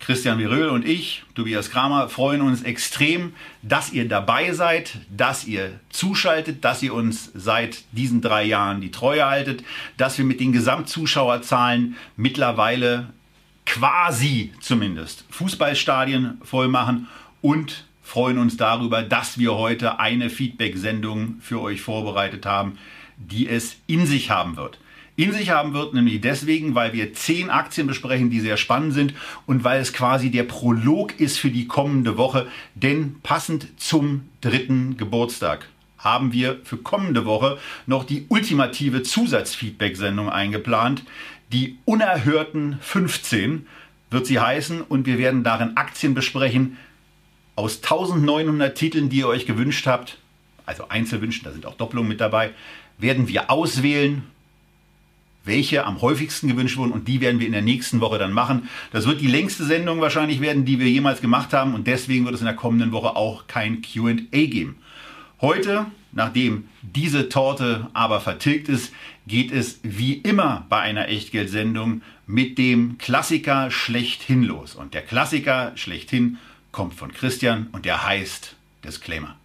Christian Viröl und ich, Tobias Kramer, freuen uns extrem, dass ihr dabei seid, dass ihr zuschaltet, dass ihr uns seit diesen drei Jahren die Treue haltet, dass wir mit den Gesamtzuschauerzahlen mittlerweile quasi zumindest Fußballstadien voll machen und freuen uns darüber, dass wir heute eine Feedback-Sendung für euch vorbereitet haben, die es in sich haben wird in sich haben wird, nämlich deswegen, weil wir zehn Aktien besprechen, die sehr spannend sind und weil es quasi der Prolog ist für die kommende Woche, denn passend zum dritten Geburtstag haben wir für kommende Woche noch die ultimative Zusatzfeedback-Sendung eingeplant. Die unerhörten 15 wird sie heißen und wir werden darin Aktien besprechen aus 1900 Titeln, die ihr euch gewünscht habt, also Einzelwünschen, da sind auch Doppelungen mit dabei, werden wir auswählen welche am häufigsten gewünscht wurden und die werden wir in der nächsten Woche dann machen. Das wird die längste Sendung wahrscheinlich werden, die wir jemals gemacht haben und deswegen wird es in der kommenden Woche auch kein QA geben. Heute, nachdem diese Torte aber vertilgt ist, geht es wie immer bei einer Echtgeldsendung mit dem Klassiker schlechthin los. Und der Klassiker schlechthin kommt von Christian und der heißt Disclaimer.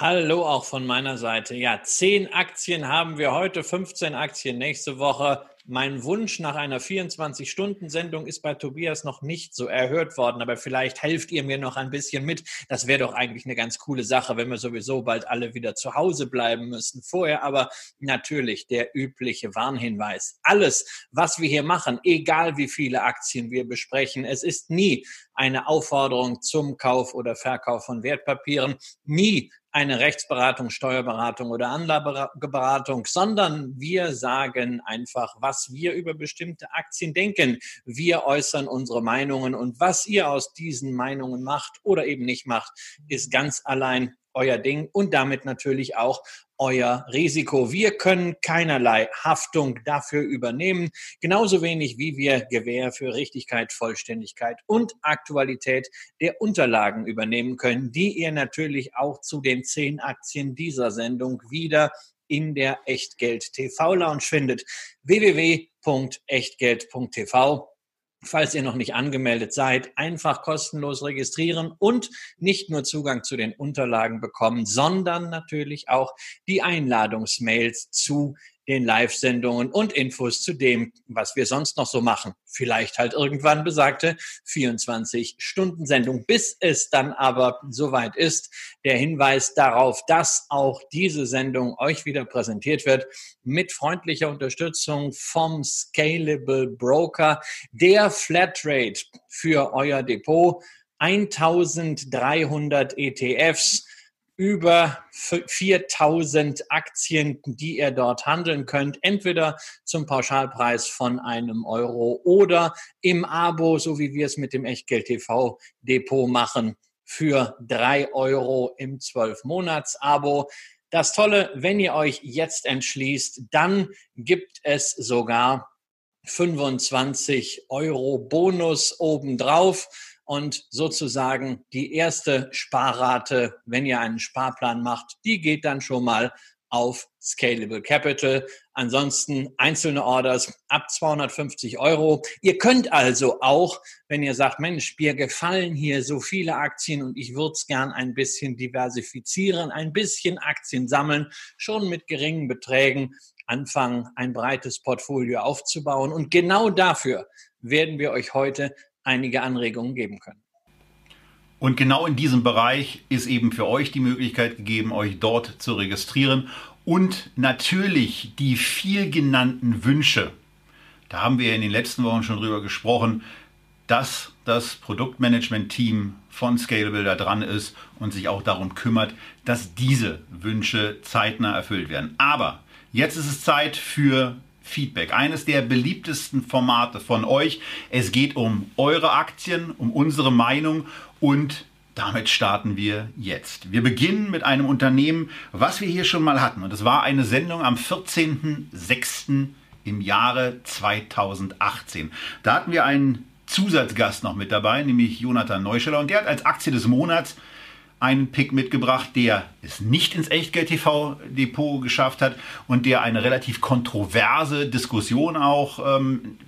Hallo auch von meiner Seite. Ja, zehn Aktien haben wir heute, 15 Aktien nächste Woche. Mein Wunsch nach einer 24-Stunden-Sendung ist bei Tobias noch nicht so erhört worden, aber vielleicht helft ihr mir noch ein bisschen mit. Das wäre doch eigentlich eine ganz coole Sache, wenn wir sowieso bald alle wieder zu Hause bleiben müssen. Vorher aber natürlich der übliche Warnhinweis. Alles, was wir hier machen, egal wie viele Aktien wir besprechen, es ist nie eine Aufforderung zum Kauf oder Verkauf von Wertpapieren, nie eine Rechtsberatung, Steuerberatung oder Anlageberatung, sondern wir sagen einfach, was wir über bestimmte Aktien denken. Wir äußern unsere Meinungen und was ihr aus diesen Meinungen macht oder eben nicht macht, ist ganz allein euer Ding und damit natürlich auch euer Risiko. Wir können keinerlei Haftung dafür übernehmen, genauso wenig wie wir Gewähr für Richtigkeit, Vollständigkeit und Aktualität der Unterlagen übernehmen können, die ihr natürlich auch zu den zehn Aktien dieser Sendung wieder in der Echtgeld TV Lounge findet. www.echtgeld.tv falls ihr noch nicht angemeldet seid, einfach kostenlos registrieren und nicht nur Zugang zu den Unterlagen bekommen, sondern natürlich auch die Einladungsmails zu den Live-Sendungen und Infos zu dem, was wir sonst noch so machen. Vielleicht halt irgendwann besagte 24-Stunden-Sendung, bis es dann aber soweit ist. Der Hinweis darauf, dass auch diese Sendung euch wieder präsentiert wird mit freundlicher Unterstützung vom Scalable Broker, der Flatrate für euer Depot. 1300 ETFs über 4000 Aktien, die ihr dort handeln könnt, entweder zum Pauschalpreis von einem Euro oder im Abo, so wie wir es mit dem Echtgeld TV Depot machen, für drei Euro im 12-Monats-Abo. Das Tolle, wenn ihr euch jetzt entschließt, dann gibt es sogar 25 Euro Bonus obendrauf und sozusagen die erste Sparrate, wenn ihr einen Sparplan macht, die geht dann schon mal auf Scalable Capital. Ansonsten einzelne Orders ab 250 Euro. Ihr könnt also auch, wenn ihr sagt, Mensch, mir gefallen hier so viele Aktien und ich würde es gern ein bisschen diversifizieren, ein bisschen Aktien sammeln, schon mit geringen Beträgen anfangen, ein breites Portfolio aufzubauen. Und genau dafür werden wir euch heute einige Anregungen geben können. Und genau in diesem Bereich ist eben für euch die Möglichkeit gegeben, euch dort zu registrieren. Und natürlich die viel genannten Wünsche. Da haben wir in den letzten Wochen schon drüber gesprochen, dass das Produktmanagement-Team von Scalable da dran ist und sich auch darum kümmert, dass diese Wünsche zeitnah erfüllt werden. Aber jetzt ist es Zeit für Feedback, eines der beliebtesten Formate von euch. Es geht um eure Aktien, um unsere Meinung und damit starten wir jetzt. Wir beginnen mit einem Unternehmen, was wir hier schon mal hatten. Und es war eine Sendung am 14.06. im Jahre 2018. Da hatten wir einen Zusatzgast noch mit dabei, nämlich Jonathan Neuscheller. Und der hat als Aktie des Monats einen Pick mitgebracht, der es nicht ins Echtgeld-TV-Depot geschafft hat und der eine relativ kontroverse Diskussion auch ähm,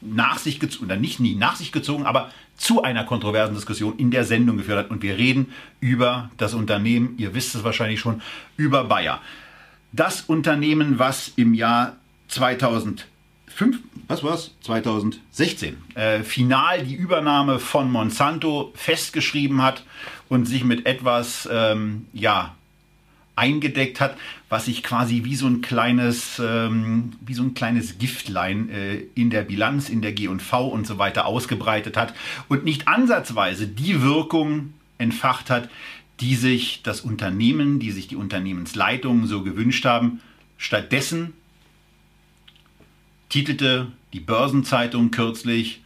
nach sich gezogen, oder nicht nie nach sich gezogen, aber zu einer kontroversen Diskussion in der Sendung geführt hat. Und wir reden über das Unternehmen, ihr wisst es wahrscheinlich schon, über Bayer. Das Unternehmen, was im Jahr 2005, was war's? 2016, äh, final die Übernahme von Monsanto festgeschrieben hat und sich mit etwas, ähm, ja, eingedeckt hat, was sich quasi wie so ein kleines, ähm, wie so ein kleines Giftlein äh, in der Bilanz, in der G&V und so weiter ausgebreitet hat und nicht ansatzweise die Wirkung entfacht hat, die sich das Unternehmen, die sich die Unternehmensleitungen so gewünscht haben. Stattdessen titelte die Börsenzeitung kürzlich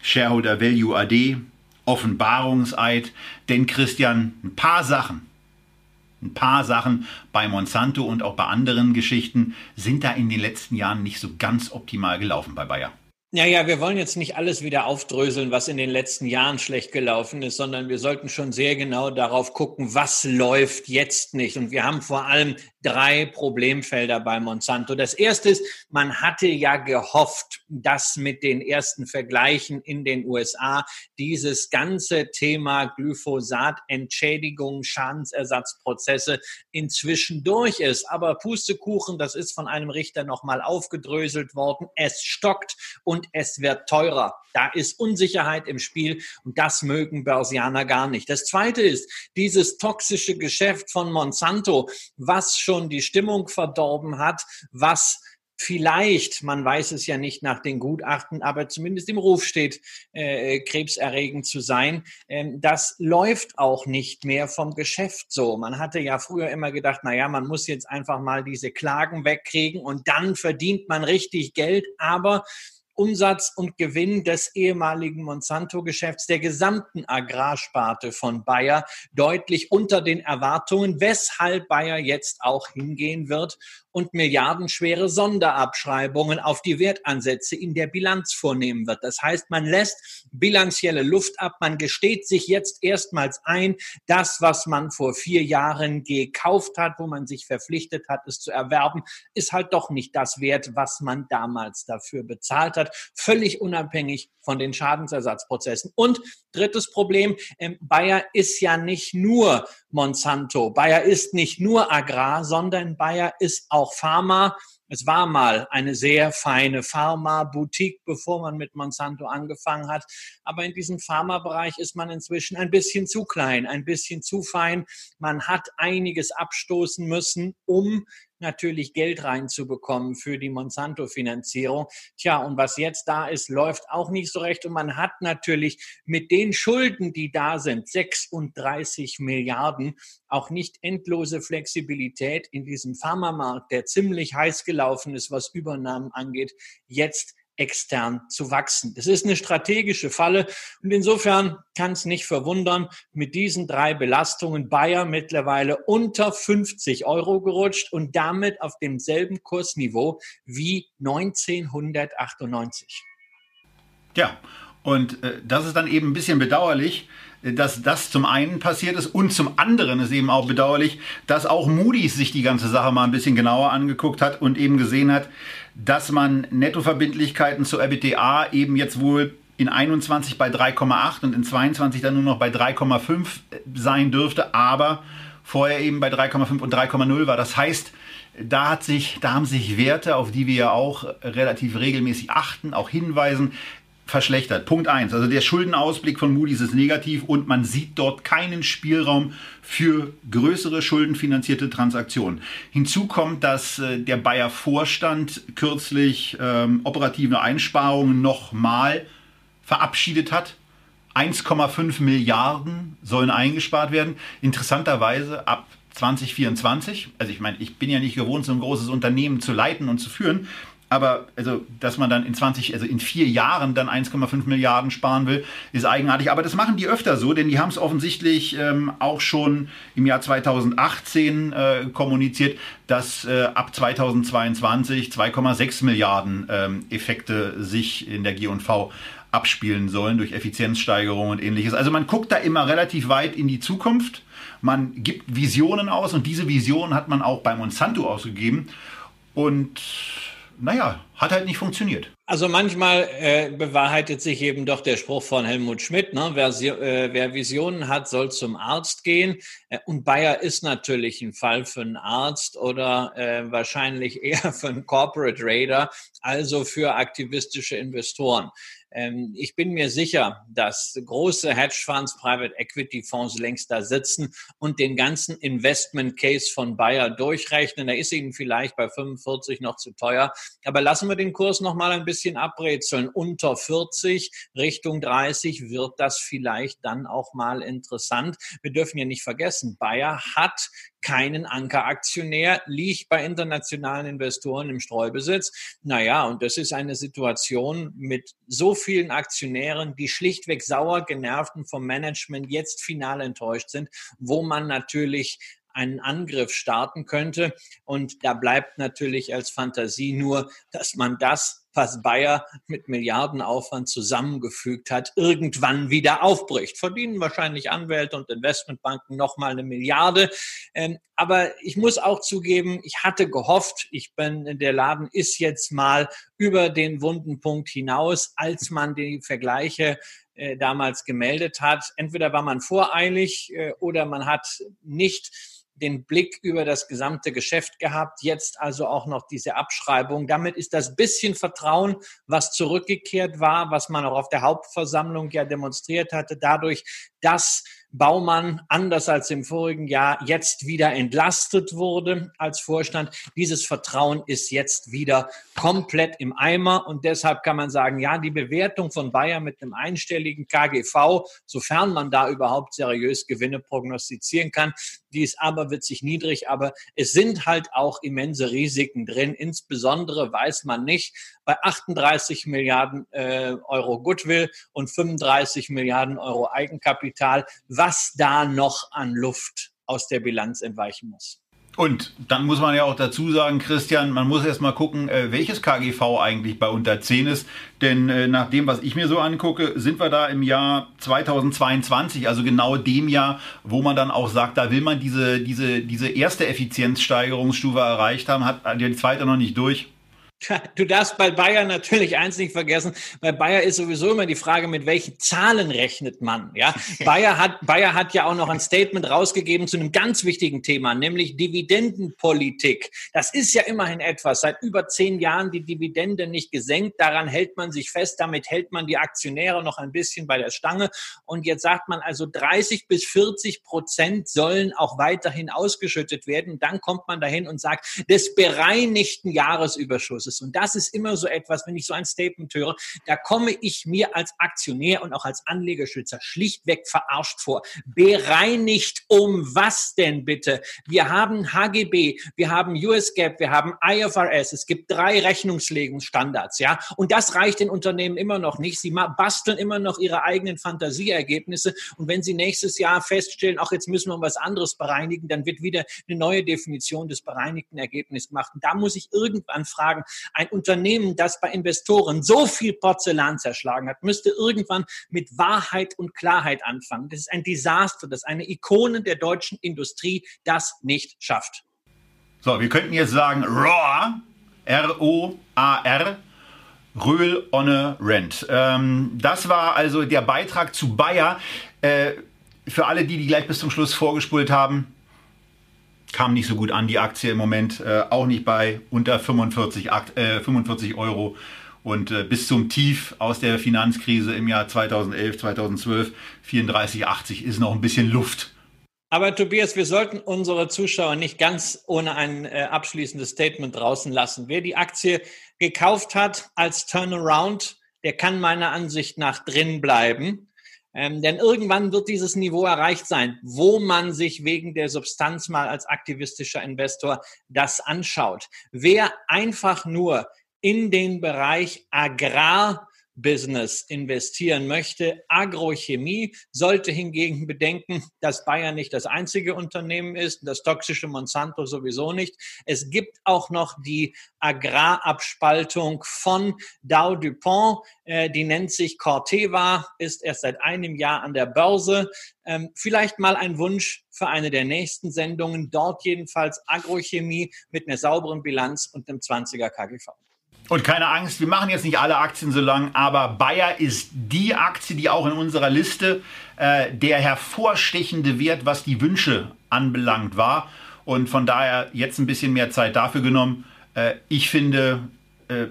Shareholder Value AD Offenbarungseid, denn Christian, ein paar Sachen, ein paar Sachen bei Monsanto und auch bei anderen Geschichten sind da in den letzten Jahren nicht so ganz optimal gelaufen bei Bayer. Ja, ja, wir wollen jetzt nicht alles wieder aufdröseln, was in den letzten Jahren schlecht gelaufen ist, sondern wir sollten schon sehr genau darauf gucken, was läuft jetzt nicht. Und wir haben vor allem drei Problemfelder bei Monsanto. Das erste ist, man hatte ja gehofft, dass mit den ersten Vergleichen in den USA dieses ganze Thema Glyphosat, Entschädigung, Schadensersatzprozesse inzwischen durch ist. Aber Pustekuchen, das ist von einem Richter nochmal aufgedröselt worden. Es stockt und es wird teurer. Da ist Unsicherheit im Spiel und das mögen Börsianer gar nicht. Das zweite ist dieses toxische Geschäft von Monsanto, was schon die Stimmung verdorben hat, was vielleicht, man weiß es ja nicht nach den Gutachten, aber zumindest im Ruf steht, äh, krebserregend zu sein. Ähm, das läuft auch nicht mehr vom Geschäft so. Man hatte ja früher immer gedacht, na ja, man muss jetzt einfach mal diese Klagen wegkriegen und dann verdient man richtig Geld, aber Umsatz und Gewinn des ehemaligen Monsanto-Geschäfts der gesamten Agrarsparte von Bayer deutlich unter den Erwartungen, weshalb Bayer jetzt auch hingehen wird und milliardenschwere Sonderabschreibungen auf die Wertansätze in der Bilanz vornehmen wird. Das heißt, man lässt bilanzielle Luft ab, man gesteht sich jetzt erstmals ein, das, was man vor vier Jahren gekauft hat, wo man sich verpflichtet hat, es zu erwerben, ist halt doch nicht das wert, was man damals dafür bezahlt hat, völlig unabhängig von den Schadensersatzprozessen. Und drittes Problem, ähm, Bayer ist ja nicht nur Monsanto, Bayer ist nicht nur Agrar, sondern Bayer ist auch Pharma. Es war mal eine sehr feine Pharma-Boutique, bevor man mit Monsanto angefangen hat. Aber in diesem Pharma-Bereich ist man inzwischen ein bisschen zu klein, ein bisschen zu fein. Man hat einiges abstoßen müssen, um natürlich Geld reinzubekommen für die Monsanto-Finanzierung. Tja, und was jetzt da ist, läuft auch nicht so recht. Und man hat natürlich mit den Schulden, die da sind, 36 Milliarden, auch nicht endlose Flexibilität in diesem Pharmamarkt, der ziemlich heiß gelaufen ist, was Übernahmen angeht, jetzt extern zu wachsen. Das ist eine strategische Falle und insofern kann es nicht verwundern, mit diesen drei Belastungen Bayer mittlerweile unter 50 Euro gerutscht und damit auf demselben Kursniveau wie 1998. Ja, und äh, das ist dann eben ein bisschen bedauerlich, dass das zum einen passiert ist und zum anderen ist eben auch bedauerlich, dass auch Moody's sich die ganze Sache mal ein bisschen genauer angeguckt hat und eben gesehen hat, dass man Nettoverbindlichkeiten zur EBITDA eben jetzt wohl in 21 bei 3,8 und in 22 dann nur noch bei 3,5 sein dürfte, aber vorher eben bei 3,5 und 3,0 war. Das heißt, da, hat sich, da haben sich Werte, auf die wir ja auch relativ regelmäßig achten, auch hinweisen, verschlechtert. Punkt 1. Also der Schuldenausblick von Moody's ist negativ und man sieht dort keinen Spielraum für größere schuldenfinanzierte Transaktionen. Hinzu kommt, dass äh, der Bayer Vorstand kürzlich ähm, operative Einsparungen nochmal verabschiedet hat. 1,5 Milliarden sollen eingespart werden. Interessanterweise ab 2024. Also ich meine, ich bin ja nicht gewohnt, so ein großes Unternehmen zu leiten und zu führen. Aber also, dass man dann in 20, also in vier Jahren dann 1,5 Milliarden sparen will, ist eigenartig. Aber das machen die öfter so, denn die haben es offensichtlich ähm, auch schon im Jahr 2018 äh, kommuniziert, dass äh, ab 2022 2,6 Milliarden ähm, Effekte sich in der G&V abspielen sollen durch Effizienzsteigerung und ähnliches. Also man guckt da immer relativ weit in die Zukunft. Man gibt Visionen aus und diese Visionen hat man auch bei Monsanto ausgegeben. Und naja, hat halt nicht funktioniert. Also manchmal äh, bewahrheitet sich eben doch der Spruch von Helmut Schmidt, ne? wer, äh, wer Visionen hat, soll zum Arzt gehen. Äh, und Bayer ist natürlich ein Fall für einen Arzt oder äh, wahrscheinlich eher für einen Corporate Raider, also für aktivistische Investoren. Ähm, ich bin mir sicher, dass große Hedgefonds, Private Equity Fonds längst da sitzen und den ganzen Investment Case von Bayer durchrechnen. Er ist ihnen vielleicht bei 45 noch zu teuer. Aber lassen wir den Kurs noch mal ein bisschen abbrezeln. Unter 40 Richtung 30 wird das vielleicht dann auch mal interessant. Wir dürfen ja nicht vergessen, Bayer hat keinen Ankeraktionär, liegt bei internationalen Investoren im Streubesitz. Naja, und das ist eine Situation mit so vielen Aktionären, die schlichtweg sauer genervt und vom Management jetzt final enttäuscht sind, wo man natürlich einen Angriff starten könnte. Und da bleibt natürlich als Fantasie nur, dass man das was Bayer mit Milliardenaufwand zusammengefügt hat, irgendwann wieder aufbricht. Verdienen wahrscheinlich Anwälte und Investmentbanken nochmal eine Milliarde. Ähm, aber ich muss auch zugeben, ich hatte gehofft, ich bin, der Laden ist jetzt mal über den wunden Punkt hinaus, als man die Vergleiche äh, damals gemeldet hat. Entweder war man voreilig äh, oder man hat nicht den Blick über das gesamte Geschäft gehabt, jetzt also auch noch diese Abschreibung. Damit ist das bisschen Vertrauen, was zurückgekehrt war, was man auch auf der Hauptversammlung ja demonstriert hatte, dadurch, dass Baumann, anders als im vorigen Jahr, jetzt wieder entlastet wurde als Vorstand. Dieses Vertrauen ist jetzt wieder komplett im Eimer und deshalb kann man sagen, ja, die Bewertung von Bayern mit einem einstelligen KGV, sofern man da überhaupt seriös Gewinne prognostizieren kann, die ist aber witzig niedrig, aber es sind halt auch immense Risiken drin. Insbesondere weiß man nicht, bei 38 Milliarden äh, Euro Goodwill und 35 Milliarden Euro Eigenkapital, was da noch an Luft aus der Bilanz entweichen muss. Und dann muss man ja auch dazu sagen, Christian, man muss erst mal gucken, äh, welches KGV eigentlich bei unter 10 ist. Denn äh, nach dem, was ich mir so angucke, sind wir da im Jahr 2022, also genau dem Jahr, wo man dann auch sagt, da will man diese, diese, diese erste Effizienzsteigerungsstufe erreicht haben, hat die zweite noch nicht durch. Du darfst bei Bayer natürlich eins nicht vergessen. Bei Bayer ist sowieso immer die Frage, mit welchen Zahlen rechnet man. Ja, Bayer hat, Bayer hat ja auch noch ein Statement rausgegeben zu einem ganz wichtigen Thema, nämlich Dividendenpolitik. Das ist ja immerhin etwas. Seit über zehn Jahren die Dividende nicht gesenkt. Daran hält man sich fest. Damit hält man die Aktionäre noch ein bisschen bei der Stange. Und jetzt sagt man also 30 bis 40 Prozent sollen auch weiterhin ausgeschüttet werden. dann kommt man dahin und sagt, des bereinigten Jahresüberschusses ist. Und das ist immer so etwas, wenn ich so ein Statement höre, da komme ich mir als Aktionär und auch als Anlegerschützer schlichtweg verarscht vor. Bereinigt um was denn bitte? Wir haben HGB, wir haben US GAAP, wir haben IFRS, es gibt drei Rechnungslegungsstandards, ja. Und das reicht den Unternehmen immer noch nicht. Sie basteln immer noch ihre eigenen Fantasieergebnisse. Und wenn sie nächstes Jahr feststellen, auch jetzt müssen wir was anderes bereinigen, dann wird wieder eine neue Definition des bereinigten Ergebnisses gemacht. Und da muss ich irgendwann fragen, ein Unternehmen, das bei Investoren so viel Porzellan zerschlagen hat, müsste irgendwann mit Wahrheit und Klarheit anfangen. Das ist ein Desaster, dass eine Ikone der deutschen Industrie das nicht schafft. So, wir könnten jetzt sagen ROAR, R-O-A-R, Röhl Onne Rent. Ähm, das war also der Beitrag zu Bayer. Äh, für alle, die, die gleich bis zum Schluss vorgespult haben, kam nicht so gut an, die Aktie im Moment, äh, auch nicht bei unter 45, äh, 45 Euro. Und äh, bis zum Tief aus der Finanzkrise im Jahr 2011, 2012, 34,80 ist noch ein bisschen Luft. Aber Tobias, wir sollten unsere Zuschauer nicht ganz ohne ein äh, abschließendes Statement draußen lassen. Wer die Aktie gekauft hat als Turnaround, der kann meiner Ansicht nach drin bleiben. Ähm, denn irgendwann wird dieses Niveau erreicht sein, wo man sich wegen der Substanz mal als aktivistischer Investor das anschaut. Wer einfach nur in den Bereich Agrar Business investieren möchte. Agrochemie sollte hingegen bedenken, dass Bayern nicht das einzige Unternehmen ist, das toxische Monsanto sowieso nicht. Es gibt auch noch die Agrarabspaltung von Dow DuPont, äh, die nennt sich Corteva, ist erst seit einem Jahr an der Börse. Ähm, vielleicht mal ein Wunsch für eine der nächsten Sendungen. Dort jedenfalls Agrochemie mit einer sauberen Bilanz und einem 20er KGV. Und keine Angst, wir machen jetzt nicht alle Aktien so lang, aber Bayer ist die Aktie, die auch in unserer Liste äh, der hervorstechende Wert, was die Wünsche anbelangt, war. Und von daher jetzt ein bisschen mehr Zeit dafür genommen. Äh, ich finde, äh,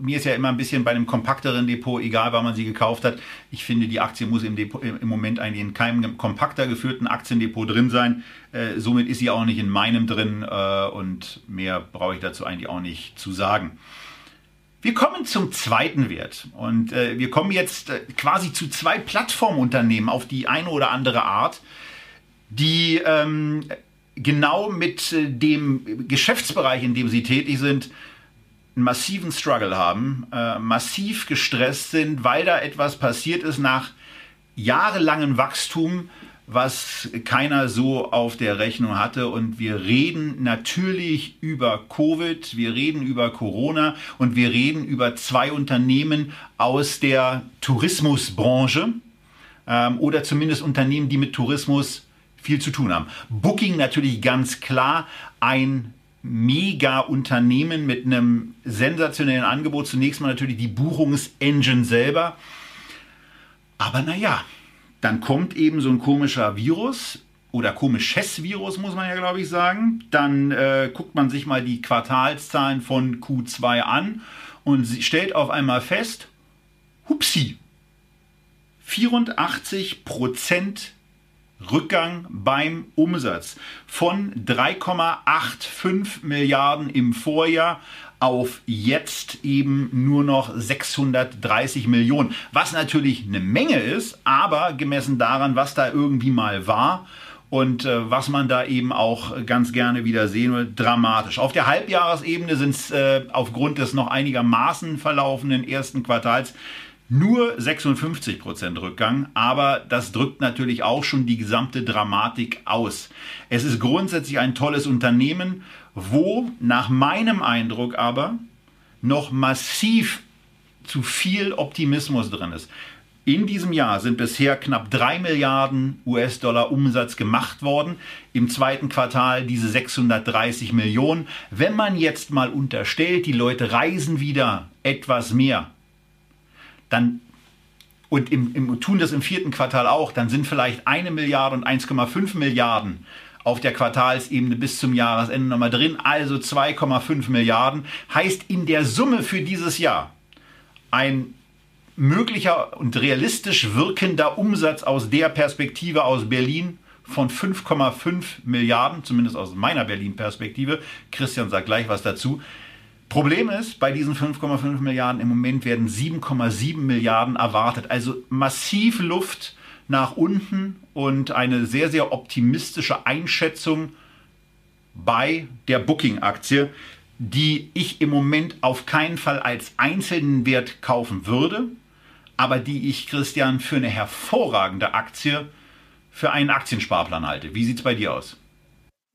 mir ist ja immer ein bisschen bei einem kompakteren Depot, egal wann man sie gekauft hat, ich finde, die Aktie muss im, Depot, im Moment eigentlich in keinem kompakter geführten Aktiendepot drin sein. Äh, somit ist sie auch nicht in meinem drin äh, und mehr brauche ich dazu eigentlich auch nicht zu sagen. Wir kommen zum zweiten Wert. Und äh, wir kommen jetzt äh, quasi zu zwei Plattformunternehmen auf die eine oder andere Art, die ähm, genau mit äh, dem Geschäftsbereich, in dem sie tätig sind, einen massiven Struggle haben, äh, massiv gestresst sind, weil da etwas passiert ist nach jahrelangem Wachstum, was keiner so auf der Rechnung hatte. Und wir reden natürlich über Covid, wir reden über Corona und wir reden über zwei Unternehmen aus der Tourismusbranche ähm, oder zumindest Unternehmen, die mit Tourismus viel zu tun haben. Booking natürlich ganz klar ein Mega-Unternehmen mit einem sensationellen Angebot. Zunächst mal natürlich die Buchungsengine selber. Aber naja, dann kommt eben so ein komischer Virus oder komisches Virus, muss man ja, glaube ich, sagen. Dann äh, guckt man sich mal die Quartalszahlen von Q2 an und stellt auf einmal fest, hupsi, 84 Prozent Rückgang beim Umsatz von 3,85 Milliarden im Vorjahr auf jetzt eben nur noch 630 Millionen. Was natürlich eine Menge ist, aber gemessen daran, was da irgendwie mal war und äh, was man da eben auch ganz gerne wieder sehen will, dramatisch. Auf der Halbjahresebene sind es äh, aufgrund des noch einigermaßen verlaufenden ersten Quartals nur 56 Prozent Rückgang, aber das drückt natürlich auch schon die gesamte Dramatik aus. Es ist grundsätzlich ein tolles Unternehmen, wo nach meinem Eindruck aber noch massiv zu viel Optimismus drin ist. In diesem Jahr sind bisher knapp 3 Milliarden US-Dollar Umsatz gemacht worden. Im zweiten Quartal diese 630 Millionen. Wenn man jetzt mal unterstellt, die Leute reisen wieder etwas mehr, dann und im, im, tun das im vierten Quartal auch, dann sind vielleicht eine Milliarde und 1,5 Milliarden auf der Quartalsebene bis zum Jahresende nochmal drin, also 2,5 Milliarden. Heißt in der Summe für dieses Jahr ein möglicher und realistisch wirkender Umsatz aus der Perspektive aus Berlin von 5,5 Milliarden, zumindest aus meiner Berlin-Perspektive. Christian sagt gleich was dazu. Problem ist, bei diesen 5,5 Milliarden im Moment werden 7,7 Milliarden erwartet. Also massiv Luft nach unten und eine sehr, sehr optimistische Einschätzung bei der Booking-Aktie, die ich im Moment auf keinen Fall als einzelnen Wert kaufen würde, aber die ich, Christian, für eine hervorragende Aktie für einen Aktiensparplan halte. Wie sieht es bei dir aus?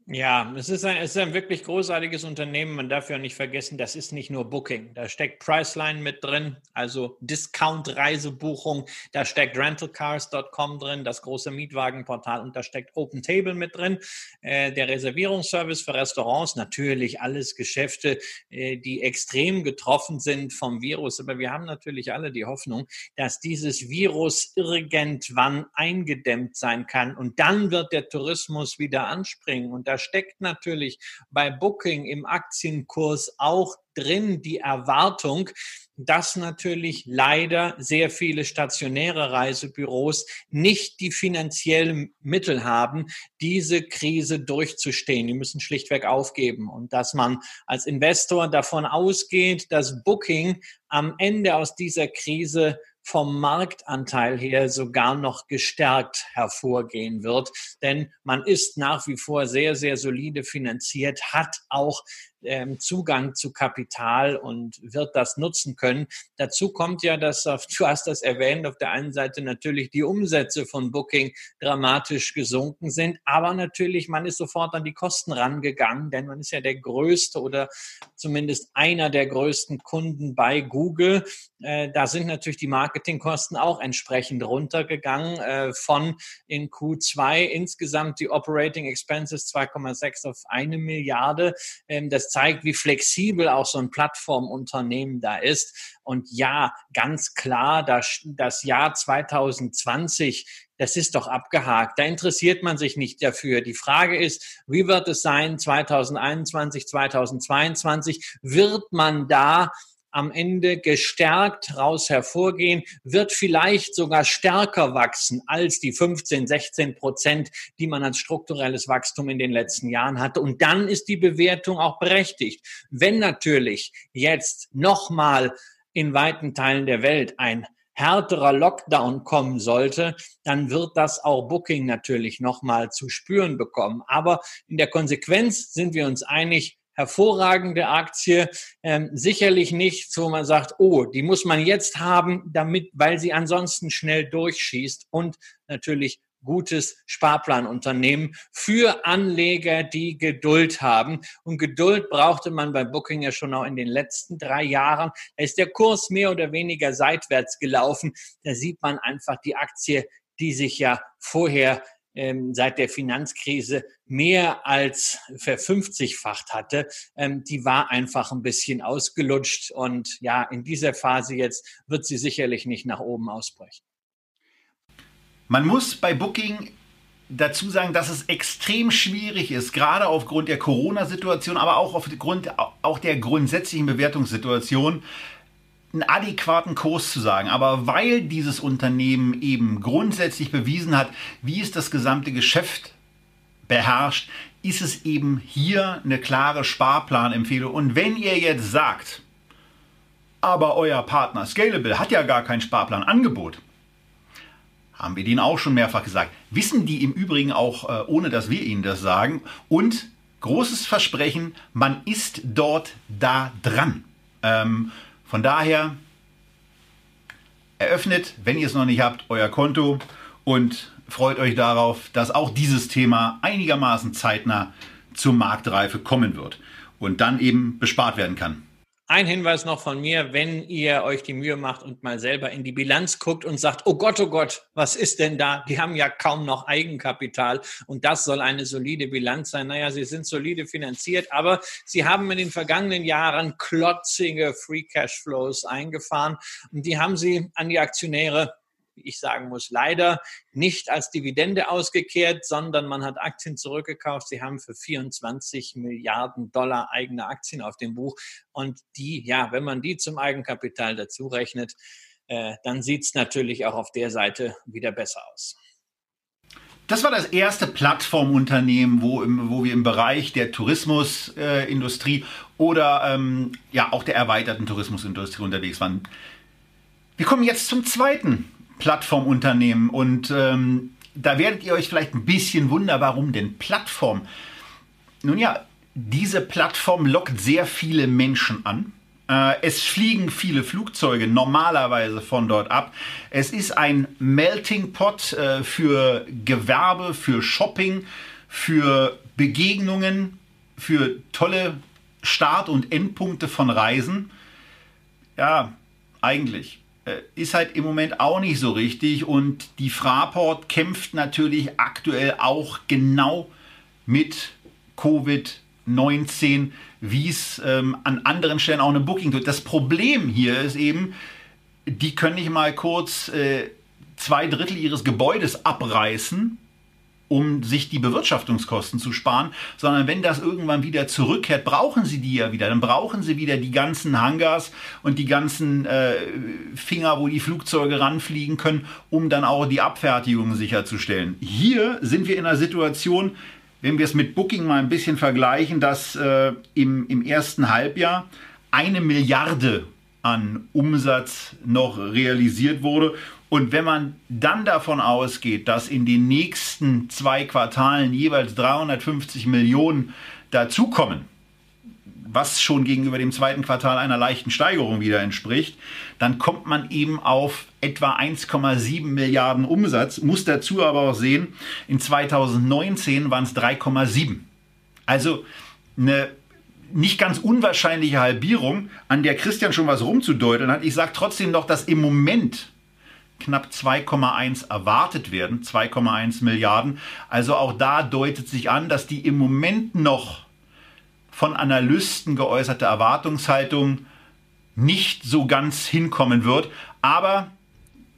Ja, es ist, ein, es ist ein wirklich großartiges Unternehmen. Man darf ja nicht vergessen, das ist nicht nur Booking. Da steckt Priceline mit drin, also Discount-Reisebuchung. Da steckt rentalcars.com drin, das große Mietwagenportal. Und da steckt OpenTable mit drin, äh, der Reservierungsservice für Restaurants. Natürlich alles Geschäfte, äh, die extrem getroffen sind vom Virus. Aber wir haben natürlich alle die Hoffnung, dass dieses Virus irgendwann eingedämmt sein kann. Und dann wird der Tourismus wieder anspringen. Und da steckt natürlich bei Booking im Aktienkurs auch drin die Erwartung, dass natürlich leider sehr viele stationäre Reisebüros nicht die finanziellen Mittel haben, diese Krise durchzustehen. Die müssen schlichtweg aufgeben und dass man als Investor davon ausgeht, dass Booking am Ende aus dieser Krise vom Marktanteil her sogar noch gestärkt hervorgehen wird. Denn man ist nach wie vor sehr, sehr solide finanziert, hat auch ähm, Zugang zu Kapital und wird das nutzen können. Dazu kommt ja, dass, du hast das erwähnt, auf der einen Seite natürlich die Umsätze von Booking dramatisch gesunken sind, aber natürlich, man ist sofort an die Kosten rangegangen, denn man ist ja der größte oder zumindest einer der größten Kunden bei Google. Äh, da sind natürlich die Marketingkosten auch entsprechend runtergegangen äh, von in Q2 insgesamt die Operating Expenses 2,6 auf eine Milliarde. Ähm, das zeigt, wie flexibel auch so ein Plattformunternehmen da ist. Und ja, ganz klar, das, das Jahr 2020 das ist doch abgehakt. Da interessiert man sich nicht dafür. Die Frage ist, wie wird es sein 2021, 2022? Wird man da am Ende gestärkt raus hervorgehen, wird vielleicht sogar stärker wachsen als die 15, 16 Prozent, die man als strukturelles Wachstum in den letzten Jahren hatte. Und dann ist die Bewertung auch berechtigt. Wenn natürlich jetzt nochmal in weiten Teilen der Welt ein härterer Lockdown kommen sollte, dann wird das auch Booking natürlich nochmal zu spüren bekommen. Aber in der Konsequenz sind wir uns einig, hervorragende Aktie, ähm, sicherlich nicht, wo man sagt, oh, die muss man jetzt haben, damit, weil sie ansonsten schnell durchschießt und natürlich gutes Sparplanunternehmen für Anleger, die Geduld haben. Und Geduld brauchte man bei Booking ja schon auch in den letzten drei Jahren. Da ist der Kurs mehr oder weniger seitwärts gelaufen. Da sieht man einfach die Aktie, die sich ja vorher ähm, seit der Finanzkrise mehr als verfünfzigfacht hatte, ähm, die war einfach ein bisschen ausgelutscht. Und ja, in dieser Phase jetzt wird sie sicherlich nicht nach oben ausbrechen. Man muss bei Booking dazu sagen, dass es extrem schwierig ist, gerade aufgrund der Corona-Situation, aber auch aufgrund auch der grundsätzlichen Bewertungssituation, einen adäquaten Kurs zu sagen. Aber weil dieses Unternehmen eben grundsätzlich bewiesen hat, wie es das gesamte Geschäft beherrscht, ist es eben hier eine klare Sparplanempfehlung. Und wenn ihr jetzt sagt, aber euer Partner Scalable hat ja gar kein Sparplanangebot, haben wir denen auch schon mehrfach gesagt. Wissen die im Übrigen auch, äh, ohne dass wir ihnen das sagen. Und großes Versprechen, man ist dort da dran. Ähm, von daher eröffnet, wenn ihr es noch nicht habt, euer Konto und freut euch darauf, dass auch dieses Thema einigermaßen zeitnah zur Marktreife kommen wird und dann eben bespart werden kann. Ein Hinweis noch von mir, wenn ihr euch die Mühe macht und mal selber in die Bilanz guckt und sagt, oh Gott, oh Gott, was ist denn da? Die haben ja kaum noch Eigenkapital und das soll eine solide Bilanz sein. Naja, sie sind solide finanziert, aber sie haben in den vergangenen Jahren klotzige Free Cash Flows eingefahren und die haben sie an die Aktionäre ich sagen muss, leider nicht als Dividende ausgekehrt, sondern man hat Aktien zurückgekauft. Sie haben für 24 Milliarden Dollar eigene Aktien auf dem Buch. Und die, ja, wenn man die zum Eigenkapital dazu rechnet, äh, dann sieht es natürlich auch auf der Seite wieder besser aus. Das war das erste Plattformunternehmen, wo, im, wo wir im Bereich der Tourismusindustrie äh, oder ähm, ja auch der erweiterten Tourismusindustrie unterwegs waren. Wir kommen jetzt zum zweiten Plattformunternehmen. Und ähm, da werdet ihr euch vielleicht ein bisschen wundern, warum denn Plattform? Nun ja, diese Plattform lockt sehr viele Menschen an. Äh, es fliegen viele Flugzeuge normalerweise von dort ab. Es ist ein Melting Pot äh, für Gewerbe, für Shopping, für Begegnungen, für tolle Start- und Endpunkte von Reisen. Ja, eigentlich. Äh, ist halt im Moment auch nicht so richtig und die Fraport kämpft natürlich aktuell auch genau mit Covid-19, wie es ähm, an anderen Stellen auch eine Booking tut. Das Problem hier ist eben, die können nicht mal kurz äh, zwei Drittel ihres Gebäudes abreißen um sich die Bewirtschaftungskosten zu sparen, sondern wenn das irgendwann wieder zurückkehrt, brauchen sie die ja wieder. Dann brauchen sie wieder die ganzen Hangars und die ganzen äh, Finger, wo die Flugzeuge ranfliegen können, um dann auch die Abfertigung sicherzustellen. Hier sind wir in einer Situation, wenn wir es mit Booking mal ein bisschen vergleichen, dass äh, im, im ersten Halbjahr eine Milliarde an Umsatz noch realisiert wurde und wenn man dann davon ausgeht, dass in den nächsten zwei Quartalen jeweils 350 Millionen dazukommen, was schon gegenüber dem zweiten Quartal einer leichten Steigerung wieder entspricht, dann kommt man eben auf etwa 1,7 Milliarden Umsatz. Muss dazu aber auch sehen, in 2019 waren es 3,7. Also eine nicht ganz unwahrscheinliche Halbierung, an der Christian schon was rumzudeuten hat. Ich sage trotzdem noch, dass im Moment knapp 2,1 erwartet werden, 2,1 Milliarden. Also auch da deutet sich an, dass die im Moment noch von Analysten geäußerte Erwartungshaltung nicht so ganz hinkommen wird. Aber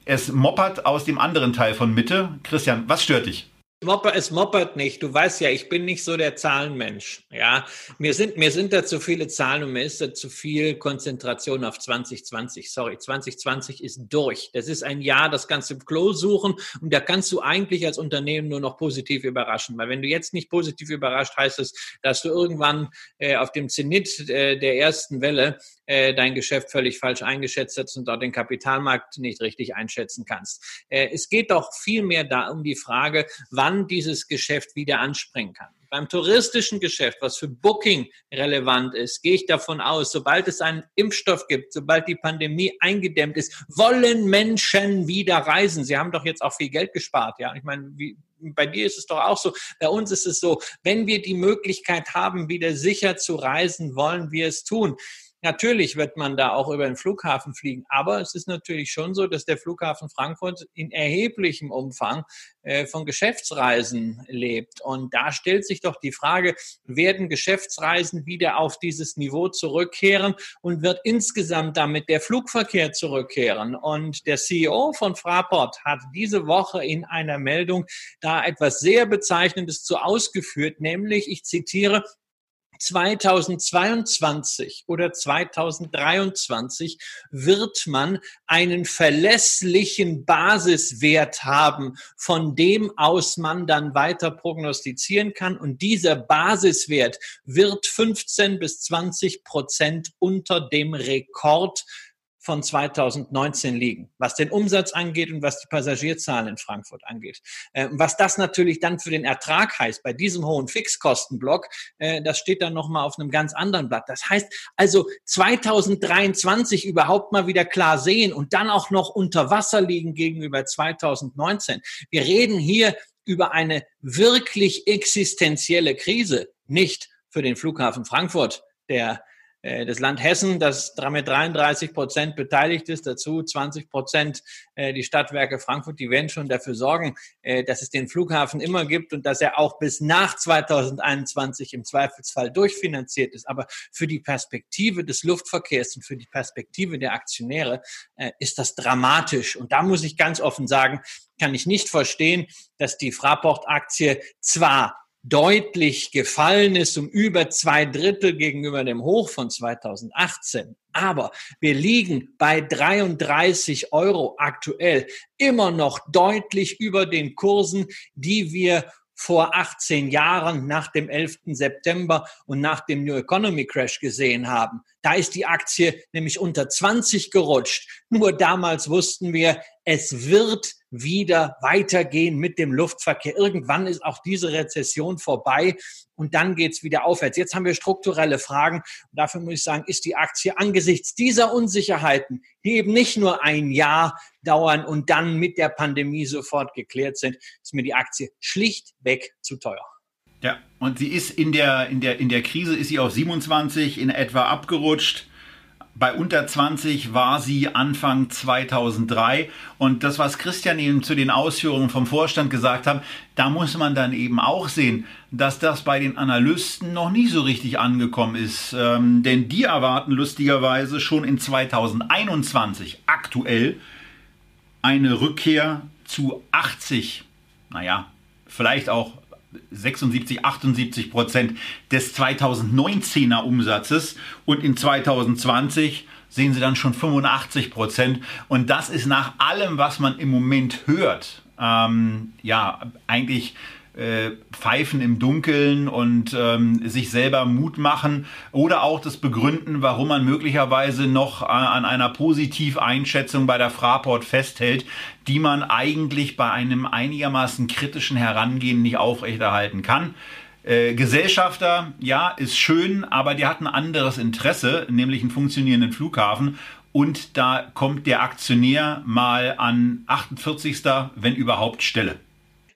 es moppert aus dem anderen Teil von Mitte. Christian, was stört dich? Mopper, es moppert nicht. Du weißt ja, ich bin nicht so der Zahlenmensch. Ja, mir sind, mir sind da zu viele Zahlen und mir ist da zu viel Konzentration auf 2020. Sorry, 2020 ist durch. Das ist ein Jahr, das kannst du im Klo suchen und da kannst du eigentlich als Unternehmen nur noch positiv überraschen. Weil wenn du jetzt nicht positiv überrascht, heißt es, dass du irgendwann äh, auf dem Zenit äh, der ersten Welle äh, dein Geschäft völlig falsch eingeschätzt hast und dort den Kapitalmarkt nicht richtig einschätzen kannst. Äh, es geht doch vielmehr da um die Frage, wann dieses Geschäft wieder anspringen kann. Beim touristischen Geschäft, was für Booking relevant ist, gehe ich davon aus, sobald es einen Impfstoff gibt, sobald die Pandemie eingedämmt ist, wollen Menschen wieder reisen. Sie haben doch jetzt auch viel Geld gespart, ja. Ich meine, wie, bei dir ist es doch auch so. Bei uns ist es so, wenn wir die Möglichkeit haben, wieder sicher zu reisen, wollen wir es tun. Natürlich wird man da auch über den Flughafen fliegen, aber es ist natürlich schon so, dass der Flughafen Frankfurt in erheblichem Umfang äh, von Geschäftsreisen lebt. Und da stellt sich doch die Frage, werden Geschäftsreisen wieder auf dieses Niveau zurückkehren und wird insgesamt damit der Flugverkehr zurückkehren? Und der CEO von Fraport hat diese Woche in einer Meldung da etwas sehr Bezeichnendes zu ausgeführt, nämlich, ich zitiere, 2022 oder 2023 wird man einen verlässlichen Basiswert haben, von dem aus man dann weiter prognostizieren kann. Und dieser Basiswert wird 15 bis 20 Prozent unter dem Rekord von 2019 liegen, was den Umsatz angeht und was die Passagierzahlen in Frankfurt angeht. Äh, was das natürlich dann für den Ertrag heißt bei diesem hohen Fixkostenblock, äh, das steht dann nochmal auf einem ganz anderen Blatt. Das heißt also 2023 überhaupt mal wieder klar sehen und dann auch noch unter Wasser liegen gegenüber 2019. Wir reden hier über eine wirklich existenzielle Krise, nicht für den Flughafen Frankfurt, der das Land Hessen, das mit 33 Prozent beteiligt ist, dazu 20 Prozent äh, die Stadtwerke Frankfurt, die werden schon dafür sorgen, äh, dass es den Flughafen immer gibt und dass er auch bis nach 2021 im Zweifelsfall durchfinanziert ist. Aber für die Perspektive des Luftverkehrs und für die Perspektive der Aktionäre ist das dramatisch. Und da muss ich ganz offen sagen, kann ich nicht verstehen, dass die Fraport-Aktie zwar deutlich gefallen ist, um über zwei Drittel gegenüber dem Hoch von 2018. Aber wir liegen bei 33 Euro aktuell immer noch deutlich über den Kursen, die wir vor 18 Jahren nach dem 11. September und nach dem New Economy Crash gesehen haben. Da ist die Aktie nämlich unter 20 gerutscht. Nur damals wussten wir, es wird wieder weitergehen mit dem Luftverkehr. Irgendwann ist auch diese Rezession vorbei und dann geht's wieder aufwärts. Jetzt haben wir strukturelle Fragen und dafür muss ich sagen, ist die Aktie angesichts dieser Unsicherheiten, die eben nicht nur ein Jahr dauern und dann mit der Pandemie sofort geklärt sind, ist mir die Aktie schlichtweg zu teuer. Ja, und sie ist in der, in der, in der Krise ist sie auf 27 in etwa abgerutscht bei unter 20 war sie Anfang 2003. Und das, was Christian eben zu den Ausführungen vom Vorstand gesagt hat, da muss man dann eben auch sehen, dass das bei den Analysten noch nie so richtig angekommen ist. Ähm, denn die erwarten lustigerweise schon in 2021 aktuell eine Rückkehr zu 80, naja, vielleicht auch 76, 78 Prozent des 2019er Umsatzes und in 2020 sehen Sie dann schon 85 Prozent. Und das ist nach allem, was man im Moment hört, ähm, ja, eigentlich äh, Pfeifen im Dunkeln und ähm, sich selber Mut machen oder auch das Begründen, warum man möglicherweise noch an einer Positiveinschätzung bei der Fraport festhält, die man eigentlich bei einem einigermaßen kritischen Herangehen nicht aufrechterhalten kann. Äh, Gesellschafter, ja, ist schön, aber der hat ein anderes Interesse, nämlich einen funktionierenden Flughafen. Und da kommt der Aktionär mal an 48. wenn überhaupt Stelle.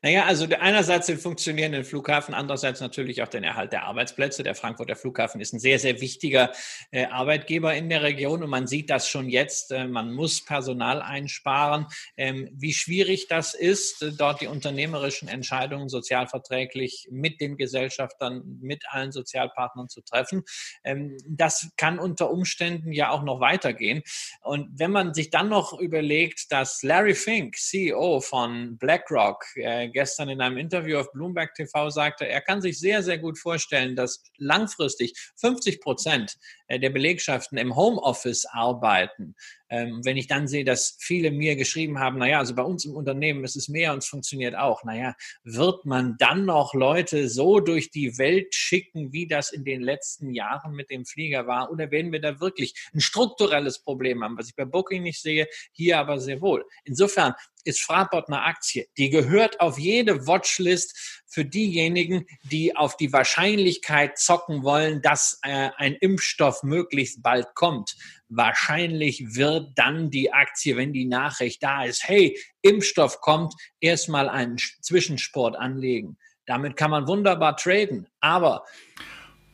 Naja, also einerseits den funktionierenden Flughafen, andererseits natürlich auch den Erhalt der Arbeitsplätze. Der Frankfurter Flughafen ist ein sehr, sehr wichtiger äh, Arbeitgeber in der Region und man sieht das schon jetzt. Äh, man muss Personal einsparen. Ähm, wie schwierig das ist, äh, dort die unternehmerischen Entscheidungen sozialverträglich mit den Gesellschaftern, mit allen Sozialpartnern zu treffen, ähm, das kann unter Umständen ja auch noch weitergehen. Und wenn man sich dann noch überlegt, dass Larry Fink, CEO von BlackRock, äh, gestern in einem Interview auf Bloomberg TV sagte, er kann sich sehr, sehr gut vorstellen, dass langfristig 50 Prozent der Belegschaften im Homeoffice arbeiten. Ähm, wenn ich dann sehe, dass viele mir geschrieben haben, naja, also bei uns im Unternehmen ist es mehr und es funktioniert auch, naja, wird man dann noch Leute so durch die Welt schicken, wie das in den letzten Jahren mit dem Flieger war? Oder werden wir da wirklich ein strukturelles Problem haben, was ich bei Booking nicht sehe, hier aber sehr wohl. Insofern ist Fraport eine Aktie, die gehört auf jede Watchlist für diejenigen, die auf die Wahrscheinlichkeit zocken wollen, dass äh, ein Impfstoff möglichst bald kommt. Wahrscheinlich wird dann die Aktie, wenn die Nachricht da ist, hey, Impfstoff kommt, erstmal einen Zwischensport anlegen. Damit kann man wunderbar traden, aber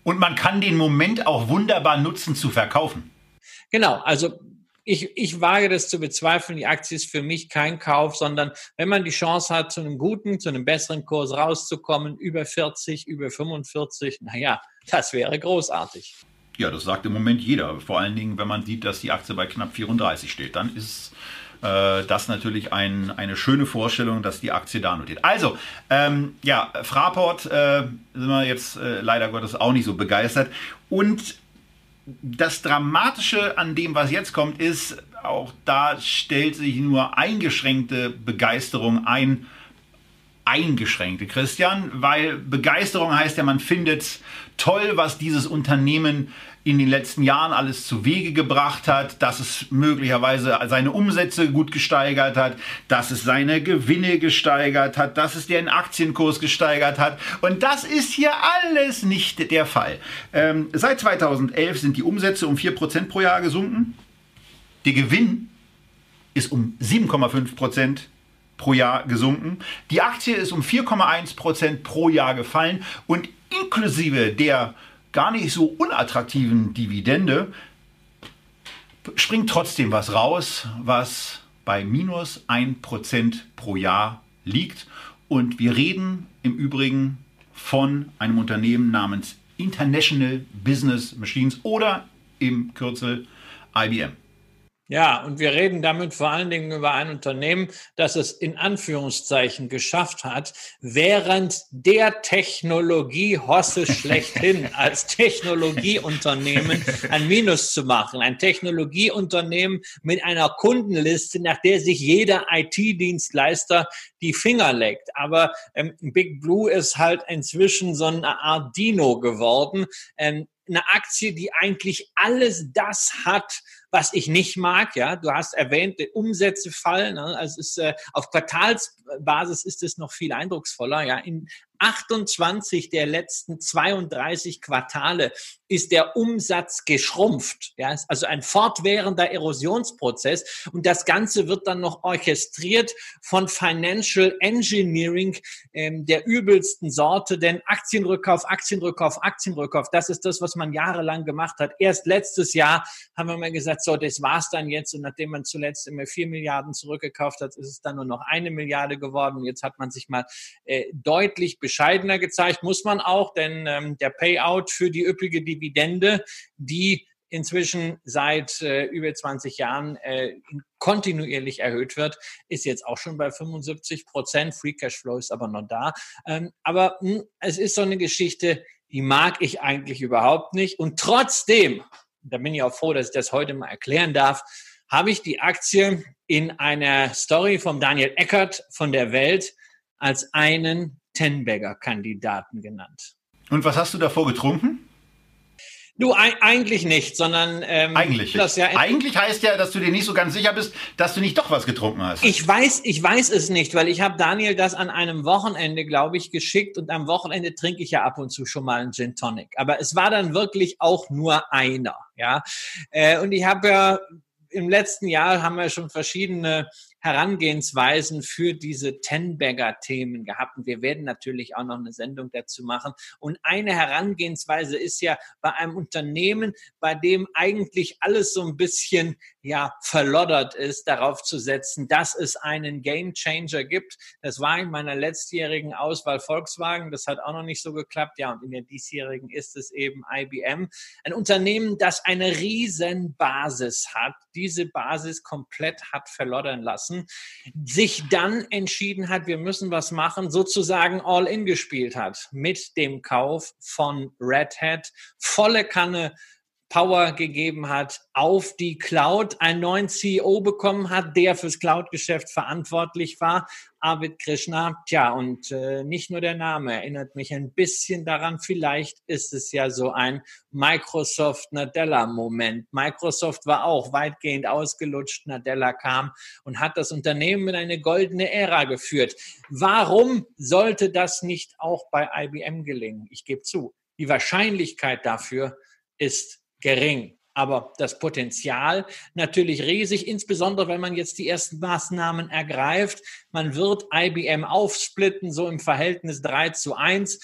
und man kann den Moment auch wunderbar nutzen zu verkaufen. Genau, also ich, ich wage das zu bezweifeln. Die Aktie ist für mich kein Kauf, sondern wenn man die Chance hat, zu einem guten, zu einem besseren Kurs rauszukommen, über 40, über 45, naja, das wäre großartig. Ja, das sagt im Moment jeder. Vor allen Dingen, wenn man sieht, dass die Aktie bei knapp 34 steht. Dann ist äh, das natürlich ein, eine schöne Vorstellung, dass die Aktie da notiert. Also, ähm, ja, Fraport äh, sind wir jetzt äh, leider Gottes auch nicht so begeistert. Und das Dramatische an dem, was jetzt kommt, ist, auch da stellt sich nur eingeschränkte Begeisterung ein. Eingeschränkte, Christian, weil Begeisterung heißt ja, man findet toll, was dieses Unternehmen in den letzten Jahren alles zu Wege gebracht hat, dass es möglicherweise seine Umsätze gut gesteigert hat, dass es seine Gewinne gesteigert hat, dass es den Aktienkurs gesteigert hat. Und das ist hier alles nicht der Fall. Ähm, seit 2011 sind die Umsätze um 4% pro Jahr gesunken. Der Gewinn ist um 7,5% pro Jahr gesunken. Die Aktie ist um 4,1% pro Jahr gefallen und inklusive der gar nicht so unattraktiven Dividende springt trotzdem was raus, was bei minus 1% pro Jahr liegt. Und wir reden im Übrigen von einem Unternehmen namens International Business Machines oder im Kürzel IBM. Ja, und wir reden damit vor allen Dingen über ein Unternehmen, das es in Anführungszeichen geschafft hat, während der Technologie Hosse schlechthin als Technologieunternehmen ein Minus zu machen. Ein Technologieunternehmen mit einer Kundenliste, nach der sich jeder IT-Dienstleister die Finger leckt. Aber ähm, Big Blue ist halt inzwischen so eine Art Dino geworden. Ähm, eine Aktie, die eigentlich alles das hat, was ich nicht mag. Ja, du hast erwähnt, die Umsätze fallen. Ne? Also es ist, äh, auf Quartalsbasis ist es noch viel eindrucksvoller. Ja, in 28 der letzten 32 Quartale ist der Umsatz geschrumpft. Ja, also ein fortwährender Erosionsprozess. Und das Ganze wird dann noch orchestriert von Financial Engineering ähm, der übelsten Sorte. Denn Aktienrückkauf, Aktienrückkauf, Aktienrückkauf, das ist das, was man jahrelang gemacht hat. Erst letztes Jahr haben wir mal gesagt, so, das war's dann jetzt. Und nachdem man zuletzt immer vier Milliarden zurückgekauft hat, ist es dann nur noch eine Milliarde geworden. Jetzt hat man sich mal äh, deutlich bescheidener gezeigt, muss man auch, denn ähm, der Payout für die üppige Dividende, die inzwischen seit äh, über 20 Jahren äh, kontinuierlich erhöht wird, ist jetzt auch schon bei 75 Prozent. Free Cashflow ist aber noch da. Ähm, aber mh, hm, es ist so eine Geschichte, die mag ich eigentlich überhaupt nicht. Und trotzdem, da bin ich auch froh, dass ich das heute mal erklären darf, habe ich die Aktie in einer Story von Daniel Eckert von der Welt als einen Tenbagger-Kandidaten genannt. Und was hast du davor getrunken? Du, eigentlich nicht, sondern ähm, eigentlich. Das ja eigentlich heißt ja, dass du dir nicht so ganz sicher bist, dass du nicht doch was getrunken hast. Ich weiß, ich weiß es nicht, weil ich habe Daniel das an einem Wochenende, glaube ich, geschickt und am Wochenende trinke ich ja ab und zu schon mal einen Gin Tonic. Aber es war dann wirklich auch nur einer, ja. Äh, und ich habe ja im letzten Jahr haben wir schon verschiedene Herangehensweisen für diese Ten-Bagger-Themen gehabt. Und wir werden natürlich auch noch eine Sendung dazu machen. Und eine Herangehensweise ist ja bei einem Unternehmen, bei dem eigentlich alles so ein bisschen ja verloddert ist, darauf zu setzen, dass es einen Game Changer gibt. Das war in meiner letztjährigen Auswahl Volkswagen. Das hat auch noch nicht so geklappt. Ja, und in der diesjährigen ist es eben IBM. Ein Unternehmen, das eine riesen Basis hat, diese Basis komplett hat verloddern lassen, sich dann entschieden hat, wir müssen was machen, sozusagen all in gespielt hat mit dem Kauf von Red Hat, volle Kanne Power gegeben hat auf die Cloud, einen neuen CEO bekommen hat, der fürs Cloud-Geschäft verantwortlich war, Arvid Krishna. Tja, und äh, nicht nur der Name erinnert mich ein bisschen daran, vielleicht ist es ja so ein Microsoft-Nadella-Moment. Microsoft war auch weitgehend ausgelutscht, Nadella kam und hat das Unternehmen in eine goldene Ära geführt. Warum sollte das nicht auch bei IBM gelingen? Ich gebe zu, die Wahrscheinlichkeit dafür ist gering. Aber das Potenzial natürlich riesig, insbesondere wenn man jetzt die ersten Maßnahmen ergreift. Man wird IBM aufsplitten, so im Verhältnis 3 zu 1.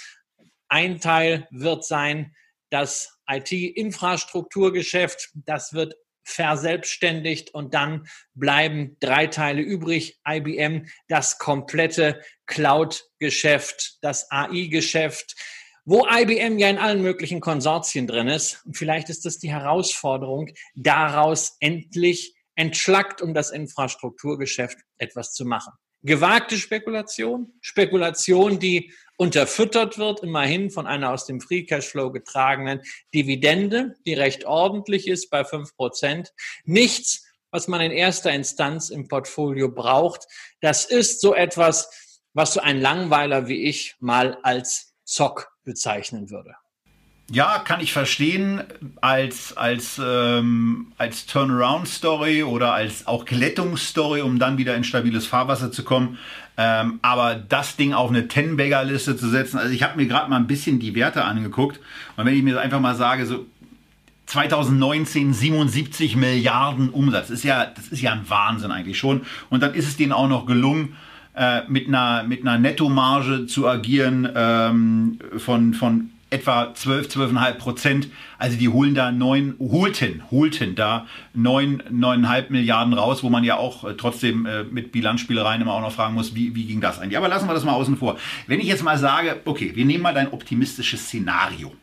Ein Teil wird sein das IT-Infrastrukturgeschäft. Das wird verselbstständigt und dann bleiben drei Teile übrig. IBM, das komplette Cloud-Geschäft, das AI-Geschäft, wo IBM ja in allen möglichen Konsortien drin ist. Und vielleicht ist das die Herausforderung, daraus endlich entschlackt, um das Infrastrukturgeschäft etwas zu machen. Gewagte Spekulation, Spekulation, die unterfüttert wird, immerhin von einer aus dem Free Cashflow getragenen Dividende, die recht ordentlich ist bei fünf Prozent. Nichts, was man in erster Instanz im Portfolio braucht. Das ist so etwas, was so ein Langweiler wie ich mal als Zock bezeichnen würde. Ja, kann ich verstehen als, als, ähm, als Turnaround-Story oder als auch Glättungsstory, um dann wieder in stabiles Fahrwasser zu kommen. Ähm, aber das Ding auf eine Ten-Bagger-Liste zu setzen, also ich habe mir gerade mal ein bisschen die Werte angeguckt. Und wenn ich mir einfach mal sage, so 2019 77 Milliarden Umsatz, ist ja, das ist ja ein Wahnsinn eigentlich schon. Und dann ist es denen auch noch gelungen, äh, mit einer, mit einer Nettomarge zu agieren ähm, von, von etwa 12, 12,5 Prozent. Also die holen da neun, holten, holten da neun, neuneinhalb Milliarden raus, wo man ja auch äh, trotzdem äh, mit Bilanzspielereien immer auch noch fragen muss, wie, wie ging das eigentlich? Aber lassen wir das mal außen vor. Wenn ich jetzt mal sage, okay, wir nehmen mal dein optimistisches Szenario.